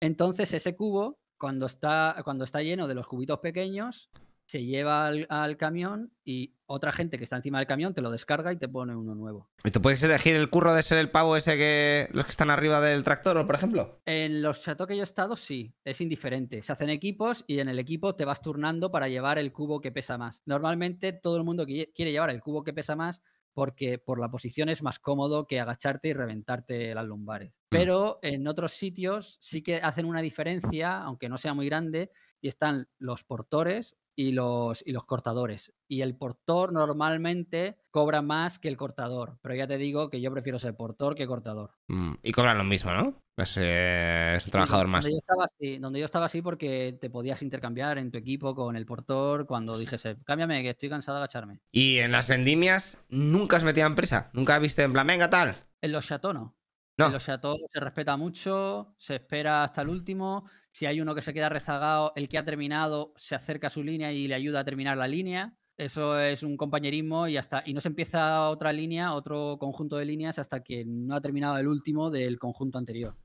Entonces ese cubo, cuando está, cuando está lleno de los cubitos pequeños, se lleva al, al camión y otra gente que está encima del camión te lo descarga y te pone uno nuevo. ¿Y tú puedes elegir el curro de ser el pavo ese que... los que están arriba del tractor, por ejemplo? En los chateaux que yo he estado, sí, es indiferente. Se hacen equipos y en el equipo te vas turnando para llevar el cubo que pesa más. Normalmente todo el mundo qui- quiere llevar el cubo que pesa más porque por la posición es más cómodo que agacharte y reventarte las lumbares. Pero en otros sitios sí que hacen una diferencia, aunque no sea muy grande, y están los portores y los, y los cortadores. Y el portor normalmente cobra más que el cortador, pero ya te digo que yo prefiero ser portor que cortador. Mm, Y cobran lo mismo, ¿no? Es, eh, es un trabajador Sí, más. Donde yo, estaba así, donde yo estaba así porque te podías intercambiar en tu equipo con el portor cuando dijese, cámbiame que estoy cansado de agacharme. Y en las vendimias nunca os metían prisa. Nunca viste en plan, venga, tal. En los chateaux no. Los chateaux se respeta mucho, se espera hasta el último. Si hay uno que se queda rezagado, el que ha terminado se acerca a su línea y le ayuda a terminar la línea. Eso es un compañerismo y hasta y no se empieza otra línea, otro conjunto de líneas hasta que no ha terminado el último del conjunto anterior.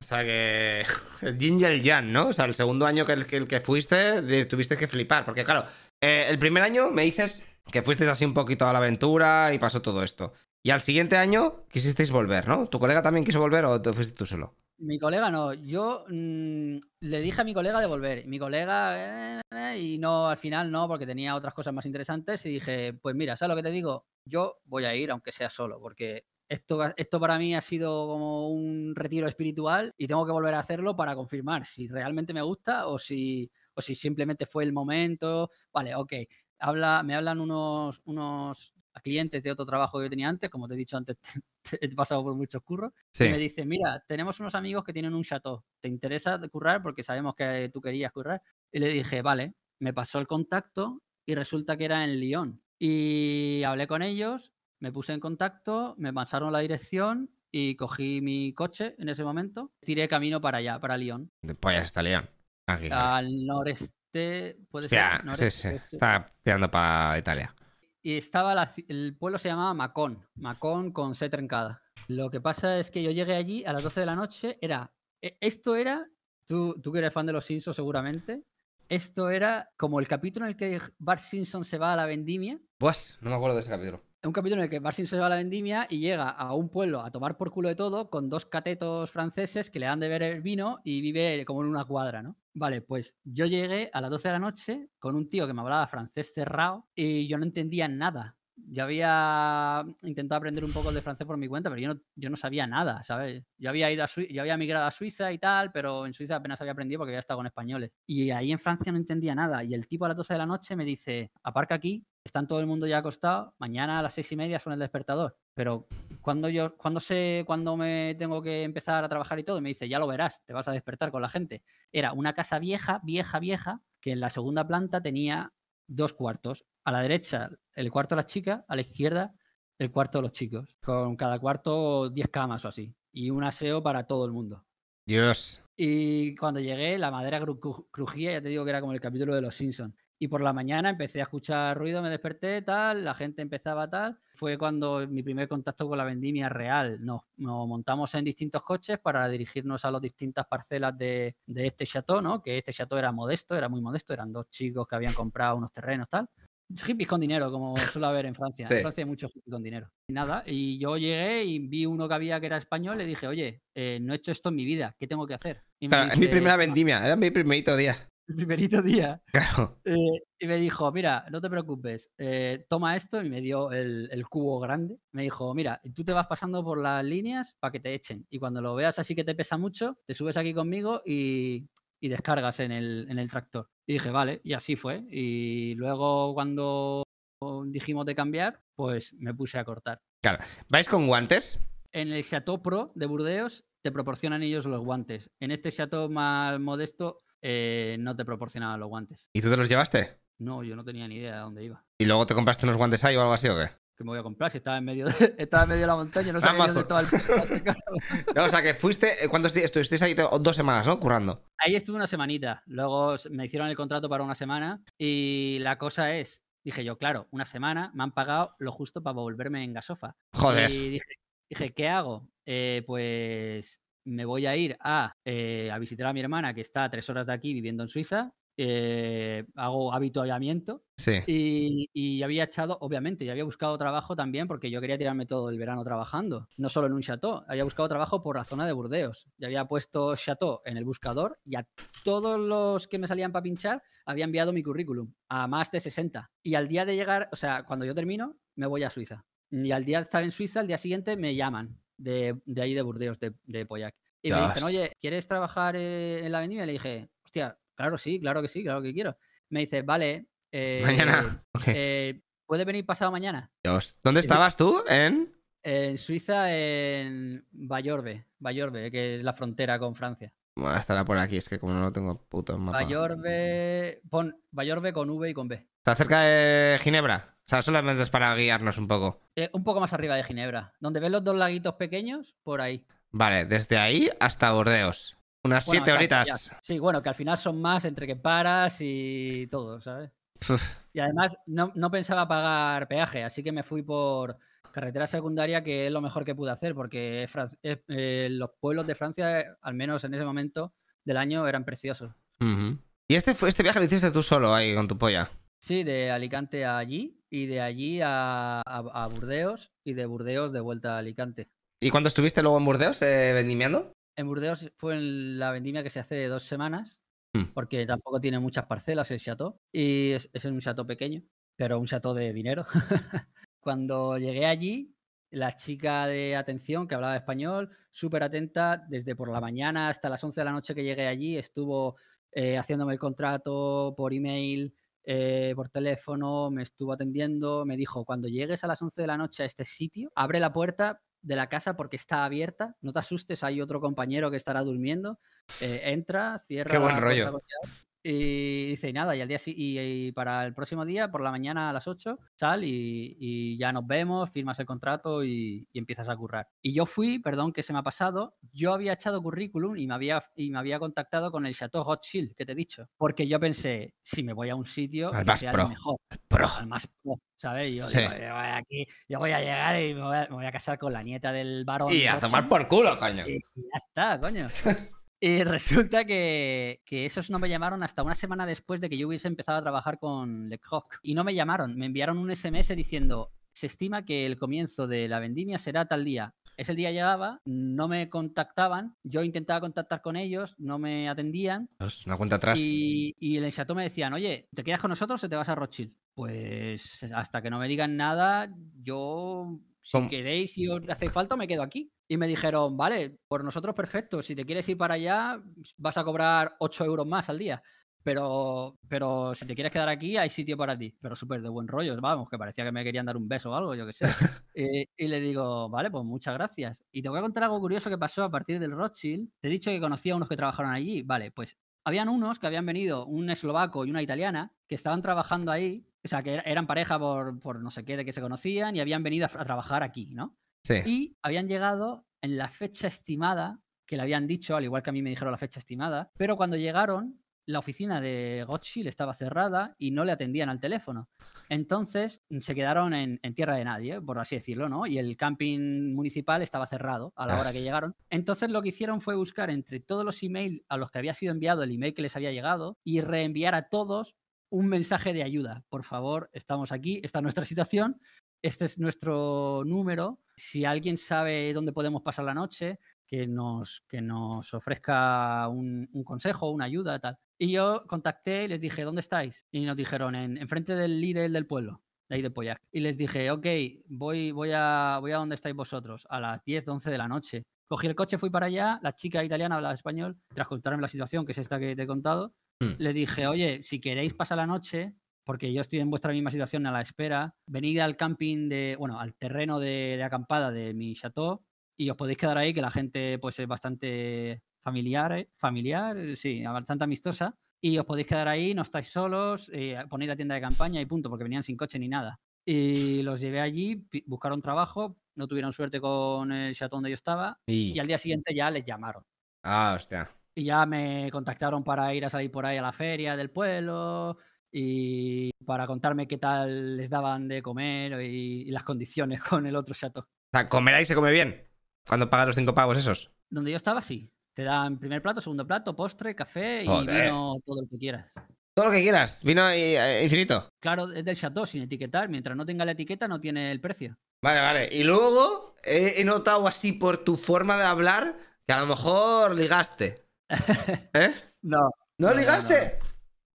O sea que el yin y el yang, ¿no? O sea, el segundo año que el que, el que fuiste tuviste que flipar. Porque claro, eh, el primer año me dices que fuiste así un poquito a la aventura y pasó todo esto. Y al siguiente año quisisteis volver, ¿no? ¿Tu colega también quiso volver o te fuiste tú solo? Mi colega no, yo mm, le dije a mi colega de volver. Mi colega, eh, eh, y no, al final no, porque tenía otras cosas más interesantes. Y dije, pues mira, ¿sabes lo que te digo? Yo voy a ir, aunque sea solo, porque esto, esto para mí ha sido como un retiro espiritual y tengo que volver a hacerlo para confirmar si realmente me gusta o si, o si simplemente fue el momento. Vale, ok. Habla, me hablan unos, unos clientes de otro trabajo que yo tenía antes, como te he dicho antes, he pasado por muchos curros. Y me dice, mira, tenemos unos amigos que tienen un chateau. ¿Te interesa currar? Porque sabemos que tú querías currar. Y le dije, vale, me pasó el contacto y resulta que era en Lyon. Y hablé con ellos, me puse en contacto, me pasaron la dirección y cogí mi coche en ese momento. Tiré camino para allá, para Lyon. Pues ya está León. Aquí. Al noreste, puede Hostia, ser. sí, Noreste, sí. oeste. Está tirando para Italia. Y estaba el pueblo se llamaba Macón, Macón con C trencada. Lo que pasa es que yo llegué allí a las 12 de la noche, era, e- esto era, tú, tú que eres fan de los Simpsons seguramente, esto era como el capítulo en el que Bart Simpson se va a la vendimia, Pues, no me acuerdo de ese capítulo. Un capítulo en el que Simpson se va a la vendimia y llega a un pueblo a tomar por culo de todo con dos catetos franceses que le dan de beber vino y vive como en una cuadra, ¿no? Vale, pues yo llegué a las 12 de la noche con un tío que me hablaba francés cerrado y yo no entendía nada. Yo había intentado aprender un poco de francés por mi cuenta, pero yo no, yo no sabía nada, ¿sabes? Yo había ido a Sui- yo había migrado a Suiza y tal, pero en Suiza apenas había aprendido porque había estado con españoles. Y ahí en Francia no entendía nada. Y el tipo a las 12 de la noche me dice, aparca aquí, están todo el mundo ya acostado, mañana a las seis y media suena el despertador. Pero cuando yo, cuando sé cuándo me tengo que empezar a trabajar y todo, me dice, ya lo verás, te vas a despertar con la gente. Era una casa vieja, vieja, vieja, que en la segunda planta tenía dos cuartos. A la derecha, el cuarto de las chicas, a la izquierda, el cuarto de los chicos. Con cada cuarto 10 camas o así. Y un aseo para todo el mundo. Dios. Y cuando llegué, la madera cru- cru- crujía, ya te digo que era como el capítulo de los Simpsons. Y por la mañana empecé a escuchar ruido, me desperté, tal, la gente empezaba tal. Fue cuando mi primer contacto con la vendimia real. Nos, nos montamos en distintos coches para dirigirnos a las distintas parcelas de, de este chateau, ¿no? Que este chateau era modesto, era muy modesto, eran dos chicos que habían comprado unos terrenos, tal. Hippies con dinero, como suele haber en Francia. Sí. En Francia hay muchos hippies con dinero. Y nada, y yo llegué y vi uno que había que era español, le dije, oye, eh, no he hecho esto en mi vida, ¿qué tengo que hacer? Y me Claro, es mi dice, primera vendimia, era mi primerito día. El primerito día. Claro. Eh, y me dijo, mira, no te preocupes, eh, toma esto y me dio el, el cubo grande. Me dijo, mira, tú te vas pasando por las líneas para que te echen. Y cuando lo veas así que te pesa mucho, te subes aquí conmigo y, y descargas en el, en el tractor. Y dije, vale, y así fue. Y luego cuando dijimos de cambiar, pues me puse a cortar. ¿Vais con guantes? En el Chateau Pro de Burdeos te proporcionan ellos los guantes. En este Chateau más modesto eh, no te proporcionaban los guantes. ¿Y tú te los llevaste? No, yo no tenía ni idea de dónde iba. ¿Y luego te compraste unos guantes ahí o algo así o qué? que me voy a comprar si estaba en medio de, estaba en medio de la montaña, no sabía dónde estaba el. No, o sea, que fuiste. eh, ¿Cuántos días estuvisteis ahí? Dos semanas, ¿no? Currando. Ahí estuve una semanita, luego me hicieron el contrato para una semana y la cosa es, dije yo, claro, una semana me han pagado lo justo para volverme en gasofa. Joder. Y dije, dije, ¿qué hago? Eh, pues me voy a ir a, eh, a visitar a mi hermana que está a tres horas de aquí viviendo en Suiza. eh, hago habituallamiento Sí. y, y había echado, obviamente, yo había buscado trabajo también porque yo quería tirarme todo el verano trabajando, no solo en un chateau, había buscado trabajo por la zona de Burdeos. Y había puesto chateau en el buscador y a todos los que me salían para pinchar había enviado mi currículum a más de 60. Y al día de llegar, o sea, cuando yo termino, me voy a Suiza. Y al día de estar en Suiza, al día siguiente me llaman de, de ahí de Burdeos, de, de Poyac. Y me dicen, oye, ¿quieres trabajar eh, en la avenida? Y le dije, hostia, claro sí, claro que sí, claro que quiero. Me dice, vale. eh, Mañana. Eh, ¿Puede venir pasado mañana? Dios. ¿Dónde estabas tú? ¿En? En Suiza, en Bayorbe, Bayorbe, que es la frontera con Francia. Bueno, estará por aquí, es que como no lo tengo puto mapa. Bayorbe, pon Bayorbe con V y con B. ¿Está cerca de Ginebra? O sea, solamente es para guiarnos un poco. Eh, un poco más arriba de Ginebra. Donde ves los dos laguitos pequeños, por ahí. Vale, desde ahí hasta Burdeos. Unas Bueno, siete horitas. ya. Sí, bueno, que al final son más entre que paras y todo, ¿sabes? Uf, Y además no, no pensaba pagar peaje, así que me fui por carretera secundaria, que es lo mejor que pude hacer, porque es es- eh, los pueblos de Francia, al menos en ese momento del año, eran preciosos. Y este, fue- este viaje lo hiciste tú solo ahí con tu polla. Sí, de Alicante a allí y de allí a, a- a Burdeos y de Burdeos de vuelta a Alicante. ¿Y cuándo estuviste luego en Burdeos eh, vendimiando? En Burdeos fue en la vendimia que se hace dos semanas, Hmm. porque tampoco tiene muchas parcelas el chateau y es, es un chateau pequeño, pero un chateau de dinero. Cuando llegué allí, la chica de atención que hablaba español, súper atenta, desde por la mañana hasta las 11 de la noche que llegué allí, estuvo eh, haciéndome el contrato por email, eh, por teléfono, me estuvo atendiendo, me dijo, cuando llegues a las 11 de la noche a este sitio, abre la puerta de la casa porque está abierta, no te asustes, hay otro compañero que estará durmiendo, eh, entra, cierra Qué buen la rollo. puerta y dice, y nada, y al día y, y para el próximo día, por la mañana a las 8, sal y, y ya nos vemos, firmas el contrato y, empiezas a currar. Y yo fui, perdón que se me ha pasado, yo había echado currículum y me había, y me había contactado con el Chateau Rothschild, que te he dicho, porque yo pensé, si me voy a un sitio, Al que más sea pro. el mejor, Pro. al más pro, ¿sabes? Yo, Sí. digo, yo voy aquí, yo voy a llegar y me voy a, me voy a casar con la nieta del varón. Y a tomar por culo, coño. Y ya está, coño. Y resulta que, que esos no me llamaron hasta una semana después de que yo hubiese empezado a trabajar con Le Croc. Y no me llamaron, me enviaron un SMS diciendo, se estima que el comienzo de la vendimia será tal día. Ese día llegaba, no me contactaban, yo intentaba contactar con ellos, no me atendían. Una cuenta atrás. Y, y el chateau me decían, oye, ¿te quedas con nosotros o te vas a Rothschild? Pues hasta que no me digan nada, yo, si queréis, si os hace falta, me quedo aquí. Y me dijeron, vale, por nosotros perfecto, si te quieres ir para allá, vas a cobrar 8 euros más al día. Pero, pero si te quieres quedar aquí, hay sitio para ti. Pero súper de buen rollo, vamos, que parecía que me querían dar un beso o algo, yo qué sé. Eh, y le digo, vale, pues muchas gracias. Y te voy a contar algo curioso que pasó a partir del Rothschild. Te he dicho que conocía a unos que trabajaron allí. Vale, pues habían unos que habían venido, un eslovaco y una italiana, que estaban trabajando ahí, o sea, que era- eran pareja por, por no sé qué, de que se conocían y habían venido a, a trabajar aquí, ¿no? Sí. Y habían llegado en la fecha estimada, que le habían dicho, al igual que a mí me dijeron la fecha estimada, pero cuando llegaron, la oficina de Rothschild estaba cerrada y no le atendían al teléfono. Entonces se quedaron en, en tierra de nadie, por así decirlo, ¿no? Y el camping municipal estaba cerrado a la hora que llegaron. Entonces lo que hicieron fue buscar entre todos los emails a los que había sido enviado el email que les había llegado y reenviar a todos un mensaje de ayuda. Por favor, estamos aquí, esta es nuestra situación, este es nuestro número. Si alguien sabe dónde podemos pasar la noche, que nos, que nos ofrezca un, un consejo, una ayuda, tal. Y yo contacté y les dije, ¿dónde estáis? Y nos dijeron, en, enfrente del líder del pueblo, de ahí de Poyac. Y les dije, ok, voy, voy, a, voy a donde estáis vosotros, a las 10, 11 de la noche. Cogí el coche, fui para allá, la chica italiana hablaba español, tras contarme la situación, que es esta que te he contado, Hmm. le dije, oye, si queréis pasar la noche, porque yo estoy en vuestra misma situación a la espera, venid al camping de, bueno, al terreno de, de acampada de mi chateau y os podéis quedar ahí, que la gente pues es bastante familiar, eh, familiar, sí, bastante amistosa. Y os podéis quedar ahí, no estáis solos, eh, ponéis la tienda de campaña y punto, porque venían sin coche ni nada. Y los llevé allí, buscaron trabajo, no tuvieron suerte con el chateau donde yo estaba, Y... y al día siguiente ya les llamaron. Ah, hostia. Y ya me contactaron para ir a salir por ahí a la feria del pueblo y para contarme qué tal les daban de comer y, y las condiciones con el otro chateau. O sea, comer ahí se come bien. Cuando pagas los cinco pavos esos. Donde yo estaba, sí. Te dan primer plato, segundo plato, postre, café y Joder. vino todo lo que quieras. Todo lo que quieras. Vino eh, infinito. Claro, es del chateau sin etiquetar. Mientras no tenga la etiqueta, no tiene el precio. Vale, vale. Y luego he, he notado así por tu forma de hablar que a lo mejor ligaste. ¿Eh? No. ¿No, No, no, ligaste?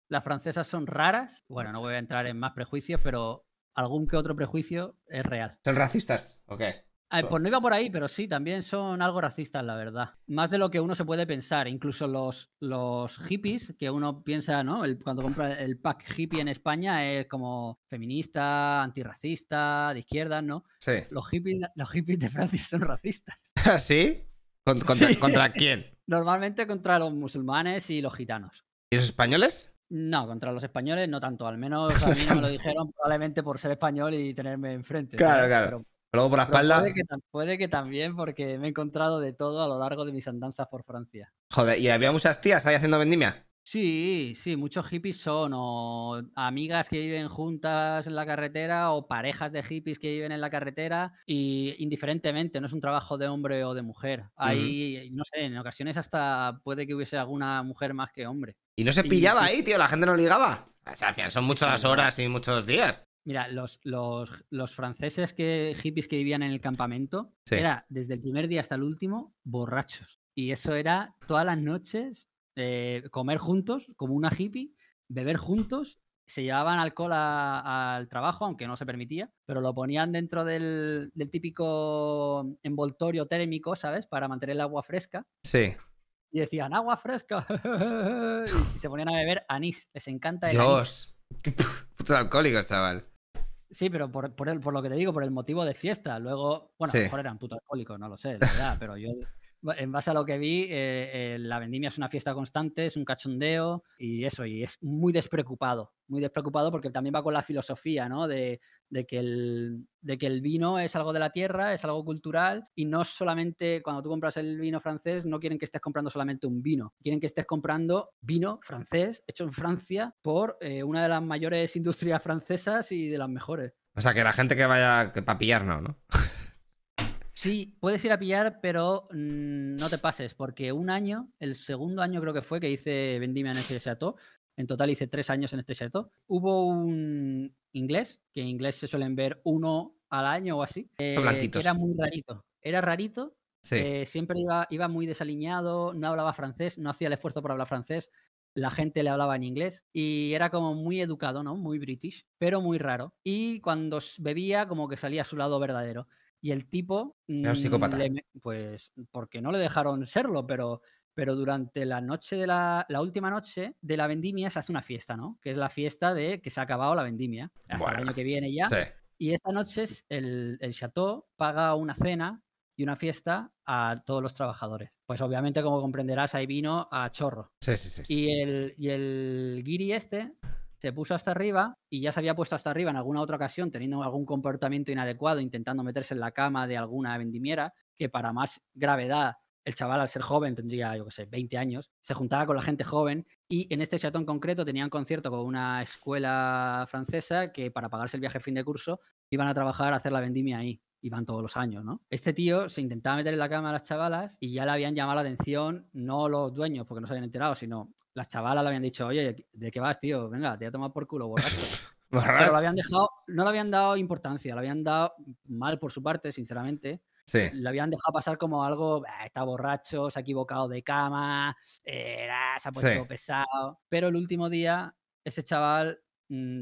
Las francesas son raras. Bueno, no voy a entrar en más prejuicios, pero algún que otro prejuicio es real. ¿Son racistas? ¿O qué? Ah, Pues no iba por ahí, pero sí, también son algo racistas, la verdad. Más de lo que uno se puede pensar. Incluso los, los hippies, que uno piensa, ¿no? El- cuando compra el pack hippie en España es como feminista, antirracista, de izquierda, ¿no? Sí. Los hippies, los hippies de Francia son racistas. ¿Sí? ¿Con- ¿Contra, Sí. ¿Contra quién? Normalmente contra los musulmanes y los gitanos. ¿Y los españoles? No, contra los españoles no tanto. Al menos a mí no me lo dijeron probablemente por ser español y tenerme enfrente. Claro, ¿sabes? claro. Pero Luego por la espalda. Puede que, puede que también, porque me he encontrado de todo a lo largo de mis andanzas por Francia. Joder, ¿y había muchas tías ahí haciendo vendimia? Sí, sí, muchos hippies son o amigas que viven juntas en la carretera o parejas de hippies que viven en la carretera y indiferentemente, no es un trabajo de hombre o de mujer. Hay, no sé, en ocasiones hasta puede que hubiese alguna mujer más que hombre. Y no se pillaba y- ahí, tío, la gente no ligaba. O sea, al final son muchas horas y muchos días. Mira, los, los, los franceses que hippies que vivían en el campamento Sí. era desde el primer día hasta el último borrachos. Y eso era todas las noches eh, comer juntos como una hippie, beber juntos, se llevaban alcohol a- al trabajo, aunque no se permitía, pero lo ponían dentro del, del típico envoltorio térmico, ¿sabes? Para mantener el agua fresca. Sí. Y decían, agua fresca. y se ponían a beber anís. Les encanta el anís. Dios. Qué putos alcohólicos, chaval. Sí, pero por, por, el- por lo que te digo, por el motivo de fiesta. Luego, bueno, Sí. a lo mejor eran putos alcohólicos, no lo sé, la verdad, pero yo, en base a lo que vi, eh, eh, la vendimia es una fiesta constante, es un cachondeo y eso, y es muy despreocupado, muy despreocupado porque también va con la filosofía, ¿no? De, que el, vino es algo de la tierra, es algo cultural y no solamente cuando tú compras el vino francés, no quieren que estés comprando solamente un vino, quieren que estés comprando vino francés hecho en Francia por eh, una de las mayores industrias francesas y de las mejores. O sea, que la gente que vaya para pillar no, ¿no? Sí, puedes ir a pillar, pero mm, no te pases, porque un año, el segundo año creo que fue que hice vendimia en ese chateau, en total hice tres años en este chateau, hubo un inglés, que en inglés se suelen ver uno al año o así, eh, era muy rarito, era rarito, Sí. eh, siempre iba, iba muy desaliñado, no hablaba francés, no hacía el esfuerzo por hablar francés, la gente le hablaba en inglés y era como muy educado, ¿no? Muy british, pero muy raro. Y cuando bebía, como que salía a su lado verdadero. Y el tipo. Era un psicópata. le pues porque no le dejaron serlo, pero, pero durante la noche de la, la última noche de la vendimia se hace una fiesta, ¿no? Que es la fiesta de que se ha acabado la vendimia. Hasta Bueno, el año que viene ya. Sí. Y esta noche es el, el chateau paga una cena y una fiesta a todos los trabajadores. Pues obviamente, como comprenderás, hay vino a chorro. Sí, sí, sí. sí. Y el, y el guiri este se puso hasta arriba y ya se había puesto hasta arriba en alguna otra ocasión, teniendo algún comportamiento inadecuado, intentando meterse en la cama de alguna vendimiera, que para más gravedad, el chaval al ser joven tendría, yo qué sé, 20 años, se juntaba con la gente joven y en este chateau en concreto tenían concierto con una escuela francesa que para pagarse el viaje fin de curso iban a trabajar a hacer la vendimia ahí. Iban todos los años, ¿no? Este tío se intentaba meter en la cama a las chavalas y ya le habían llamado la atención, no los dueños, porque no se habían enterado, sino las chavalas le habían dicho, oye, ¿de qué vas, tío? Venga, te voy a tomar por culo, borracho. Pero lo habían dejado, no le habían dado importancia, lo habían dado mal por su parte, sinceramente. Sí. Le habían dejado pasar como algo, "Ah, está borracho, se ha equivocado de cama, eh, ah, se ha puesto Sí. pesado. Pero el último día, ese chaval,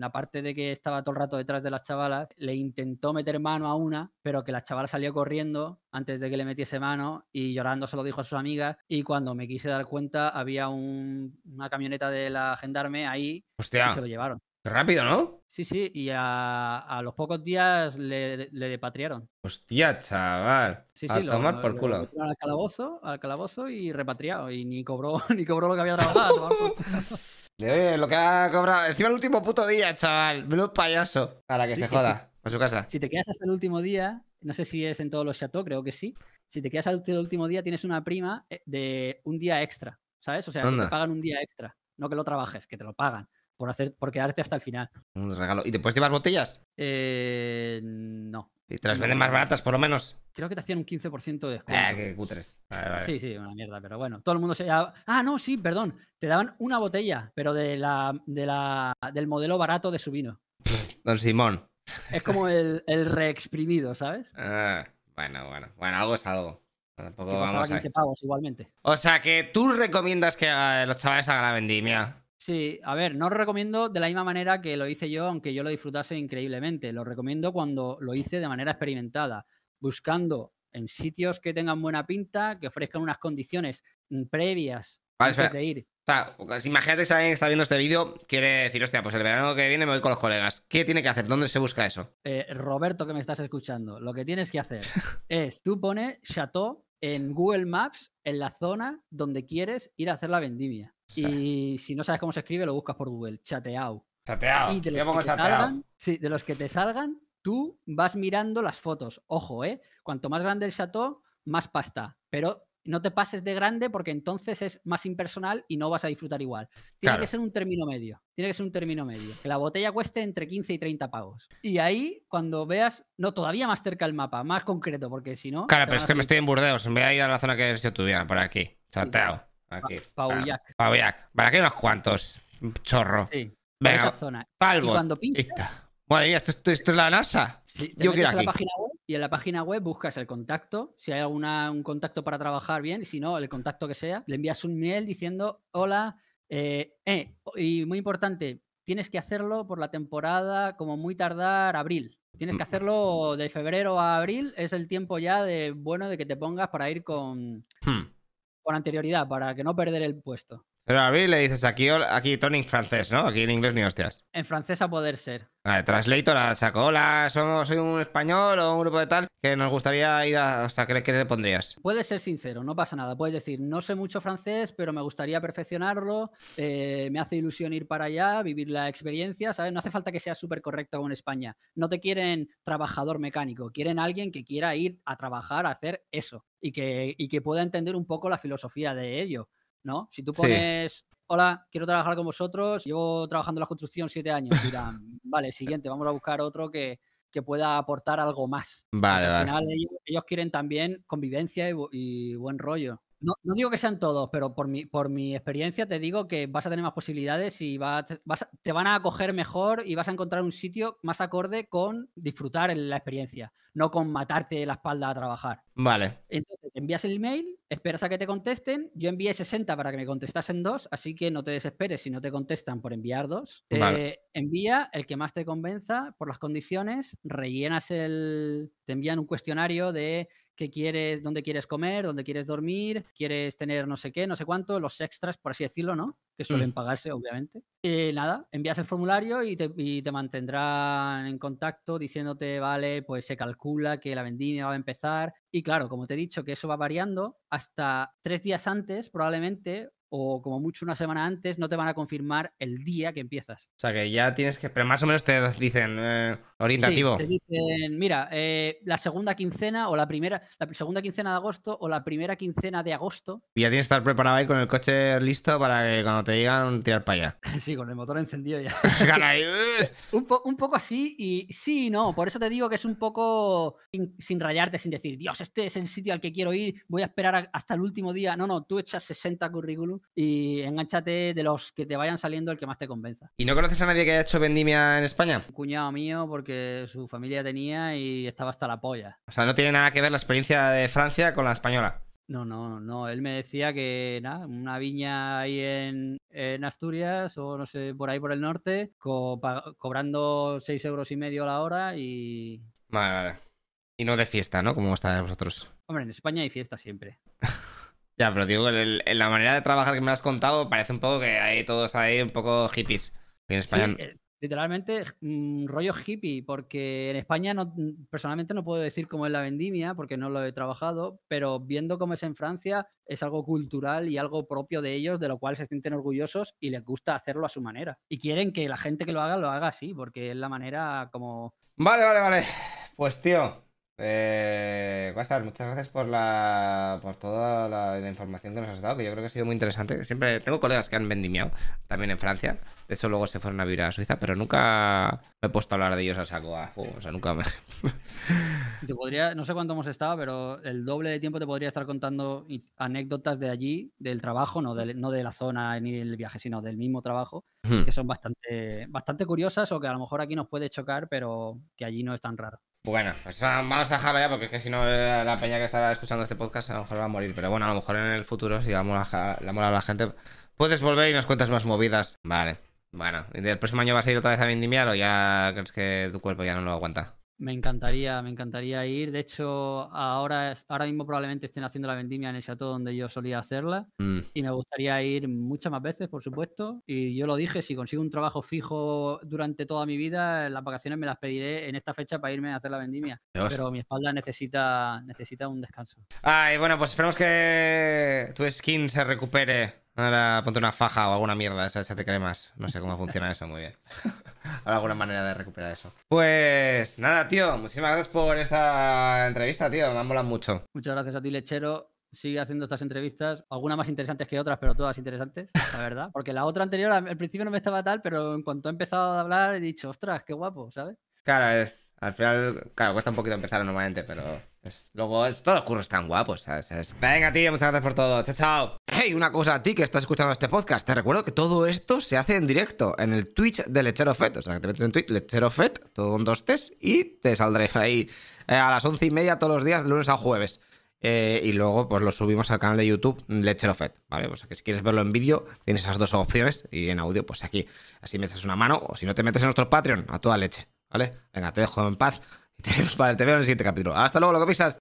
aparte de que estaba todo el rato detrás de las chavalas, le intentó meter mano a una, pero que la chavala salió corriendo antes de que le metiese mano y llorando se lo dijo a sus amigas. Y cuando me quise dar cuenta, había un- una camioneta de la gendarme ahí y se lo llevaron. rápido, ¿no? Sí, sí, y a, a los pocos días le, le depatriaron. Hostia, chaval. Sí, a sí, lo, tomar por lo culo. al calabozo, al calabozo y repatriado. Y ni cobró, ni cobró lo que había trabajado. Oye, lo que ha cobrado. Encima el último puto día, chaval. Menudo payaso. A la que Sí, se que joda. A su casa. si te quedas hasta el último día, no sé si es en todos los chateaux, creo que sí. Si te quedas hasta el último día, tienes una prima eh, de un día extra, ¿sabes? O sea, que te pagan un día extra. No que lo trabajes, que te lo pagan por, hacer, por quedarte hasta el final. Un regalo. ¿Y te puedes llevar botellas? Eh, no. Y te las venden más baratas, por lo menos. Creo que te hacían un 15% de descuento. Ah, qué cutres. Vale, vale. Sí, sí, una mierda, pero bueno, todo el mundo se Ah, no, sí, perdón. Te daban una botella, pero de la, de la, del modelo barato de su vino. Don Simón. Es como el, el reexprimido, ¿sabes? Ah, bueno, bueno. Bueno, algo es algo. Tampoco vamos a 15 ver. pavos igualmente. O sea que tú recomiendas que eh, los chavales hagan la vendimia. Sí, a ver, no lo recomiendo de la misma manera que lo hice yo, aunque yo lo disfrutase increíblemente. Lo recomiendo cuando lo hice de manera experimentada, buscando en sitios que tengan buena pinta, que ofrezcan unas condiciones mm, previas Vale, antes de ir. O sea, imagínate si alguien que está viendo este vídeo quiere decir, hostia, pues el verano que viene me voy con los colegas. ¿Qué tiene que hacer? ¿Dónde se busca eso? Eh, Roberto, que me estás escuchando, lo que tienes que hacer es, tú pones Chateau en Google Maps en la zona donde quieres ir a hacer la vendimia. Sí. Y si no sabes cómo se escribe, lo buscas por Google, Chateau. Chateado. Y de los, que te chateado. salgan, sí, de los que te salgan, tú vas mirando las fotos. Ojo, ¿eh? Cuanto más grande el chateau, más pasta. Pero no te pases de grande porque entonces es más impersonal y no vas a disfrutar igual. Tiene que ser un término medio. Tiene que ser un término medio. Que la botella cueste entre 15 y 30 pagos. Y ahí, cuando veas, no, todavía más cerca el mapa, más concreto, porque si no. Claro, pero es que me estoy en Burdeos. Voy a ir a la zona que es yo tuya, por aquí. Chateo. Aquí. Paullac. Paullac. Para aquí unos cuantos. Chorro. Sí. Venga. Esa zona. Y cuando Bueno, esto, esto, es la NASA. Yo quiero aquí. La página web y en la página web buscas el contacto, si hay alguna, un contacto para trabajar bien, y si no, el contacto que sea, le envías un mail diciendo, hola, eh, eh, y muy importante, tienes que hacerlo por la temporada, como muy tardar, abril. Tienes que mm. hacerlo de febrero a abril, es el tiempo ya de bueno de que te pongas para ir con, hmm. Con anterioridad, para que no perder el puesto. Pero a mí le dices aquí, aquí Tony en francés, ¿no? Aquí en inglés ni hostias. En francés a poder ser. Vale, Translator sacó, hola, somos, soy un español o un grupo de tal que nos gustaría ir a... O sea, ¿qué, le pondrías? Puedes ser sincero, no pasa nada. Puedes decir, no sé mucho francés, pero me gustaría perfeccionarlo, eh, me hace ilusión ir para allá, vivir la experiencia, ¿sabes? No hace falta que sea súper correcto como en España. No te quieren trabajador mecánico, quieren alguien que quiera ir a trabajar, a hacer eso y que, y que pueda entender un poco la filosofía de ello. ¿No? Si tú pones, hola, quiero trabajar con vosotros, llevo trabajando en la construcción siete años, dirán, vale, siguiente, vamos a buscar otro que, pueda aportar algo más. Vale, Al final ellos, quieren también convivencia y, buen rollo. No, digo que sean todos, pero por mi, por mi experiencia te digo que vas a tener más posibilidades y vas, te van a acoger mejor y vas a encontrar un sitio más acorde con disfrutar la experiencia no con matarte la espalda a trabajar. Vale. Entonces, envías el email, esperas a que te contesten. Yo envié 60 para que me contestasen dos, así que no te desesperes si no te contestan por enviar dos. Eh, envía el que más te convenza por las condiciones, rellenas el. Te envían un cuestionario de qué quieres, dónde quieres comer, dónde quieres dormir, quieres tener no sé qué, no sé cuánto, los extras, por así decirlo, ¿no? Que suelen mm. pagarse, obviamente. Y nada, envías el formulario y te, y te, mantendrán en contacto diciéndote, vale, pues se calcula que la vendimia va a empezar. Y claro, como te he dicho, que eso va variando, hasta tres días antes, probablemente, o como mucho una semana antes, no te van a confirmar el día que empiezas. O sea que ya tienes que, pero más o menos te dicen eh, orientativo. te dicen, mira, eh, la segunda quincena o la primera, la segunda quincena de agosto o la primera quincena de agosto. Y ya tienes que estar preparado ahí con el coche listo para que cuando te digan tirar para allá. sí, con el motor encendido ya. un, un, poco así y sí y no. Por eso te digo que es un poco sin, rayarte, sin decir, Dios, este es el sitio al que quiero ir, voy a esperar hasta el último día. No, no, tú echas 60 currículum y enganchate de los que te vayan saliendo el que más te convenza. ¿Y no conoces a nadie que haya hecho vendimia en España? Un cuñado mío porque su familia tenía y estaba hasta la polla. O sea, no tiene nada que ver la experiencia de Francia con la española. No, no, no. Él me decía que nada, una viña ahí en, Asturias o no sé, por ahí por el norte, cobrando seis euros y medio la hora y. Vale, vale. Y no de fiesta, ¿no? Como estáis vosotros. Hombre, en España hay fiesta siempre. Ya, pero digo, la manera de trabajar que me has contado, parece un poco que hay todos ahí un poco hippies. En España. Eh, literalmente, mm, rollo hippie, porque en España no, personalmente no puedo decir cómo es la vendimia, porque no lo he trabajado, pero viendo cómo es en Francia, es algo cultural y algo propio de ellos, de lo cual se sienten orgullosos y les gusta hacerlo a su manera. Y quieren que la gente que lo haga lo haga así, porque es la manera como. Vale, vale, vale. Pues tío, eh, muchas gracias por la por toda la, información que nos has dado, que yo creo que ha sido muy interesante. Siempre tengo colegas que han vendimiado también en Francia. De hecho, luego se fueron a vivir a Suiza, pero nunca me he puesto a hablar de ellos a saco a fuego. O sea, nunca me. te podría, no sé cuánto hemos estado, pero el doble de tiempo te podría estar contando anécdotas de allí, del trabajo, no de, no de la zona ni del viaje, sino del mismo trabajo, que son bastante, bastante curiosas o que a lo mejor aquí nos puede chocar, pero que allí no es tan raro. Bueno, pues vamos a dejarlo ya porque es que si no eh, la peña que estará escuchando este podcast a lo mejor va a morir. Pero bueno, a lo mejor en el futuro, si la mola, la mola a la gente, puedes volver y nos cuentas más movidas. Vale. Bueno, ¿el próximo año vas a ir otra vez a vendimiar o ya crees que tu cuerpo ya no lo aguanta? Me encantaría, me encantaría ir. De hecho, ahora, ahora mismo probablemente estén haciendo la vendimia en el chateau donde yo solía hacerla. Mm. Y me gustaría ir muchas más veces, por supuesto. Y yo lo dije, si consigo un trabajo fijo durante toda mi vida, las vacaciones me las pediré en esta fecha para irme a hacer la vendimia. Pero mi espalda necesita, necesita un descanso. Ay, bueno, pues esperemos que tu skin se recupere Ahora ponte una faja o alguna mierda, esa se te cree más. No sé cómo funciona eso muy bien. Habrá alguna manera de recuperar eso. Pues nada, tío. Muchísimas gracias por esta entrevista, tío. Me han molado mucho. Muchas gracias a ti, lechero. Sigue haciendo estas entrevistas, algunas más interesantes que otras, pero todas interesantes, la verdad. Porque la otra anterior al principio no me estaba tal, pero en cuanto he empezado a hablar he dicho, ostras, qué guapo, ¿sabes? Claro, es. Al final, claro, cuesta un poquito empezar normalmente, pero luego es, todos los curros están guapos, Venga, tío, muchas gracias por todo. Chao, chao. Hey, una cosa a ti que estás escuchando este podcast. Te recuerdo que todo esto se hace en directo en el Twitch de Lechero Fet. O sea, que te metes en Twitch, Lechero Fet, todo con dos T's, y te saldré ahí eh, a las once y media todos los días, de lunes a jueves. Eh, y luego, pues lo subimos al canal de YouTube Lechero Fet, ¿vale? Sea, que si quieres verlo en vídeo, tienes esas dos opciones. Y en audio, pues aquí. Así me echas una mano. O si no te metes en nuestro Patreon, a toda leche, ¿vale? Venga, te dejo en paz. Vale, te veo en el siguiente capítulo. Hasta luego, lo que pisas.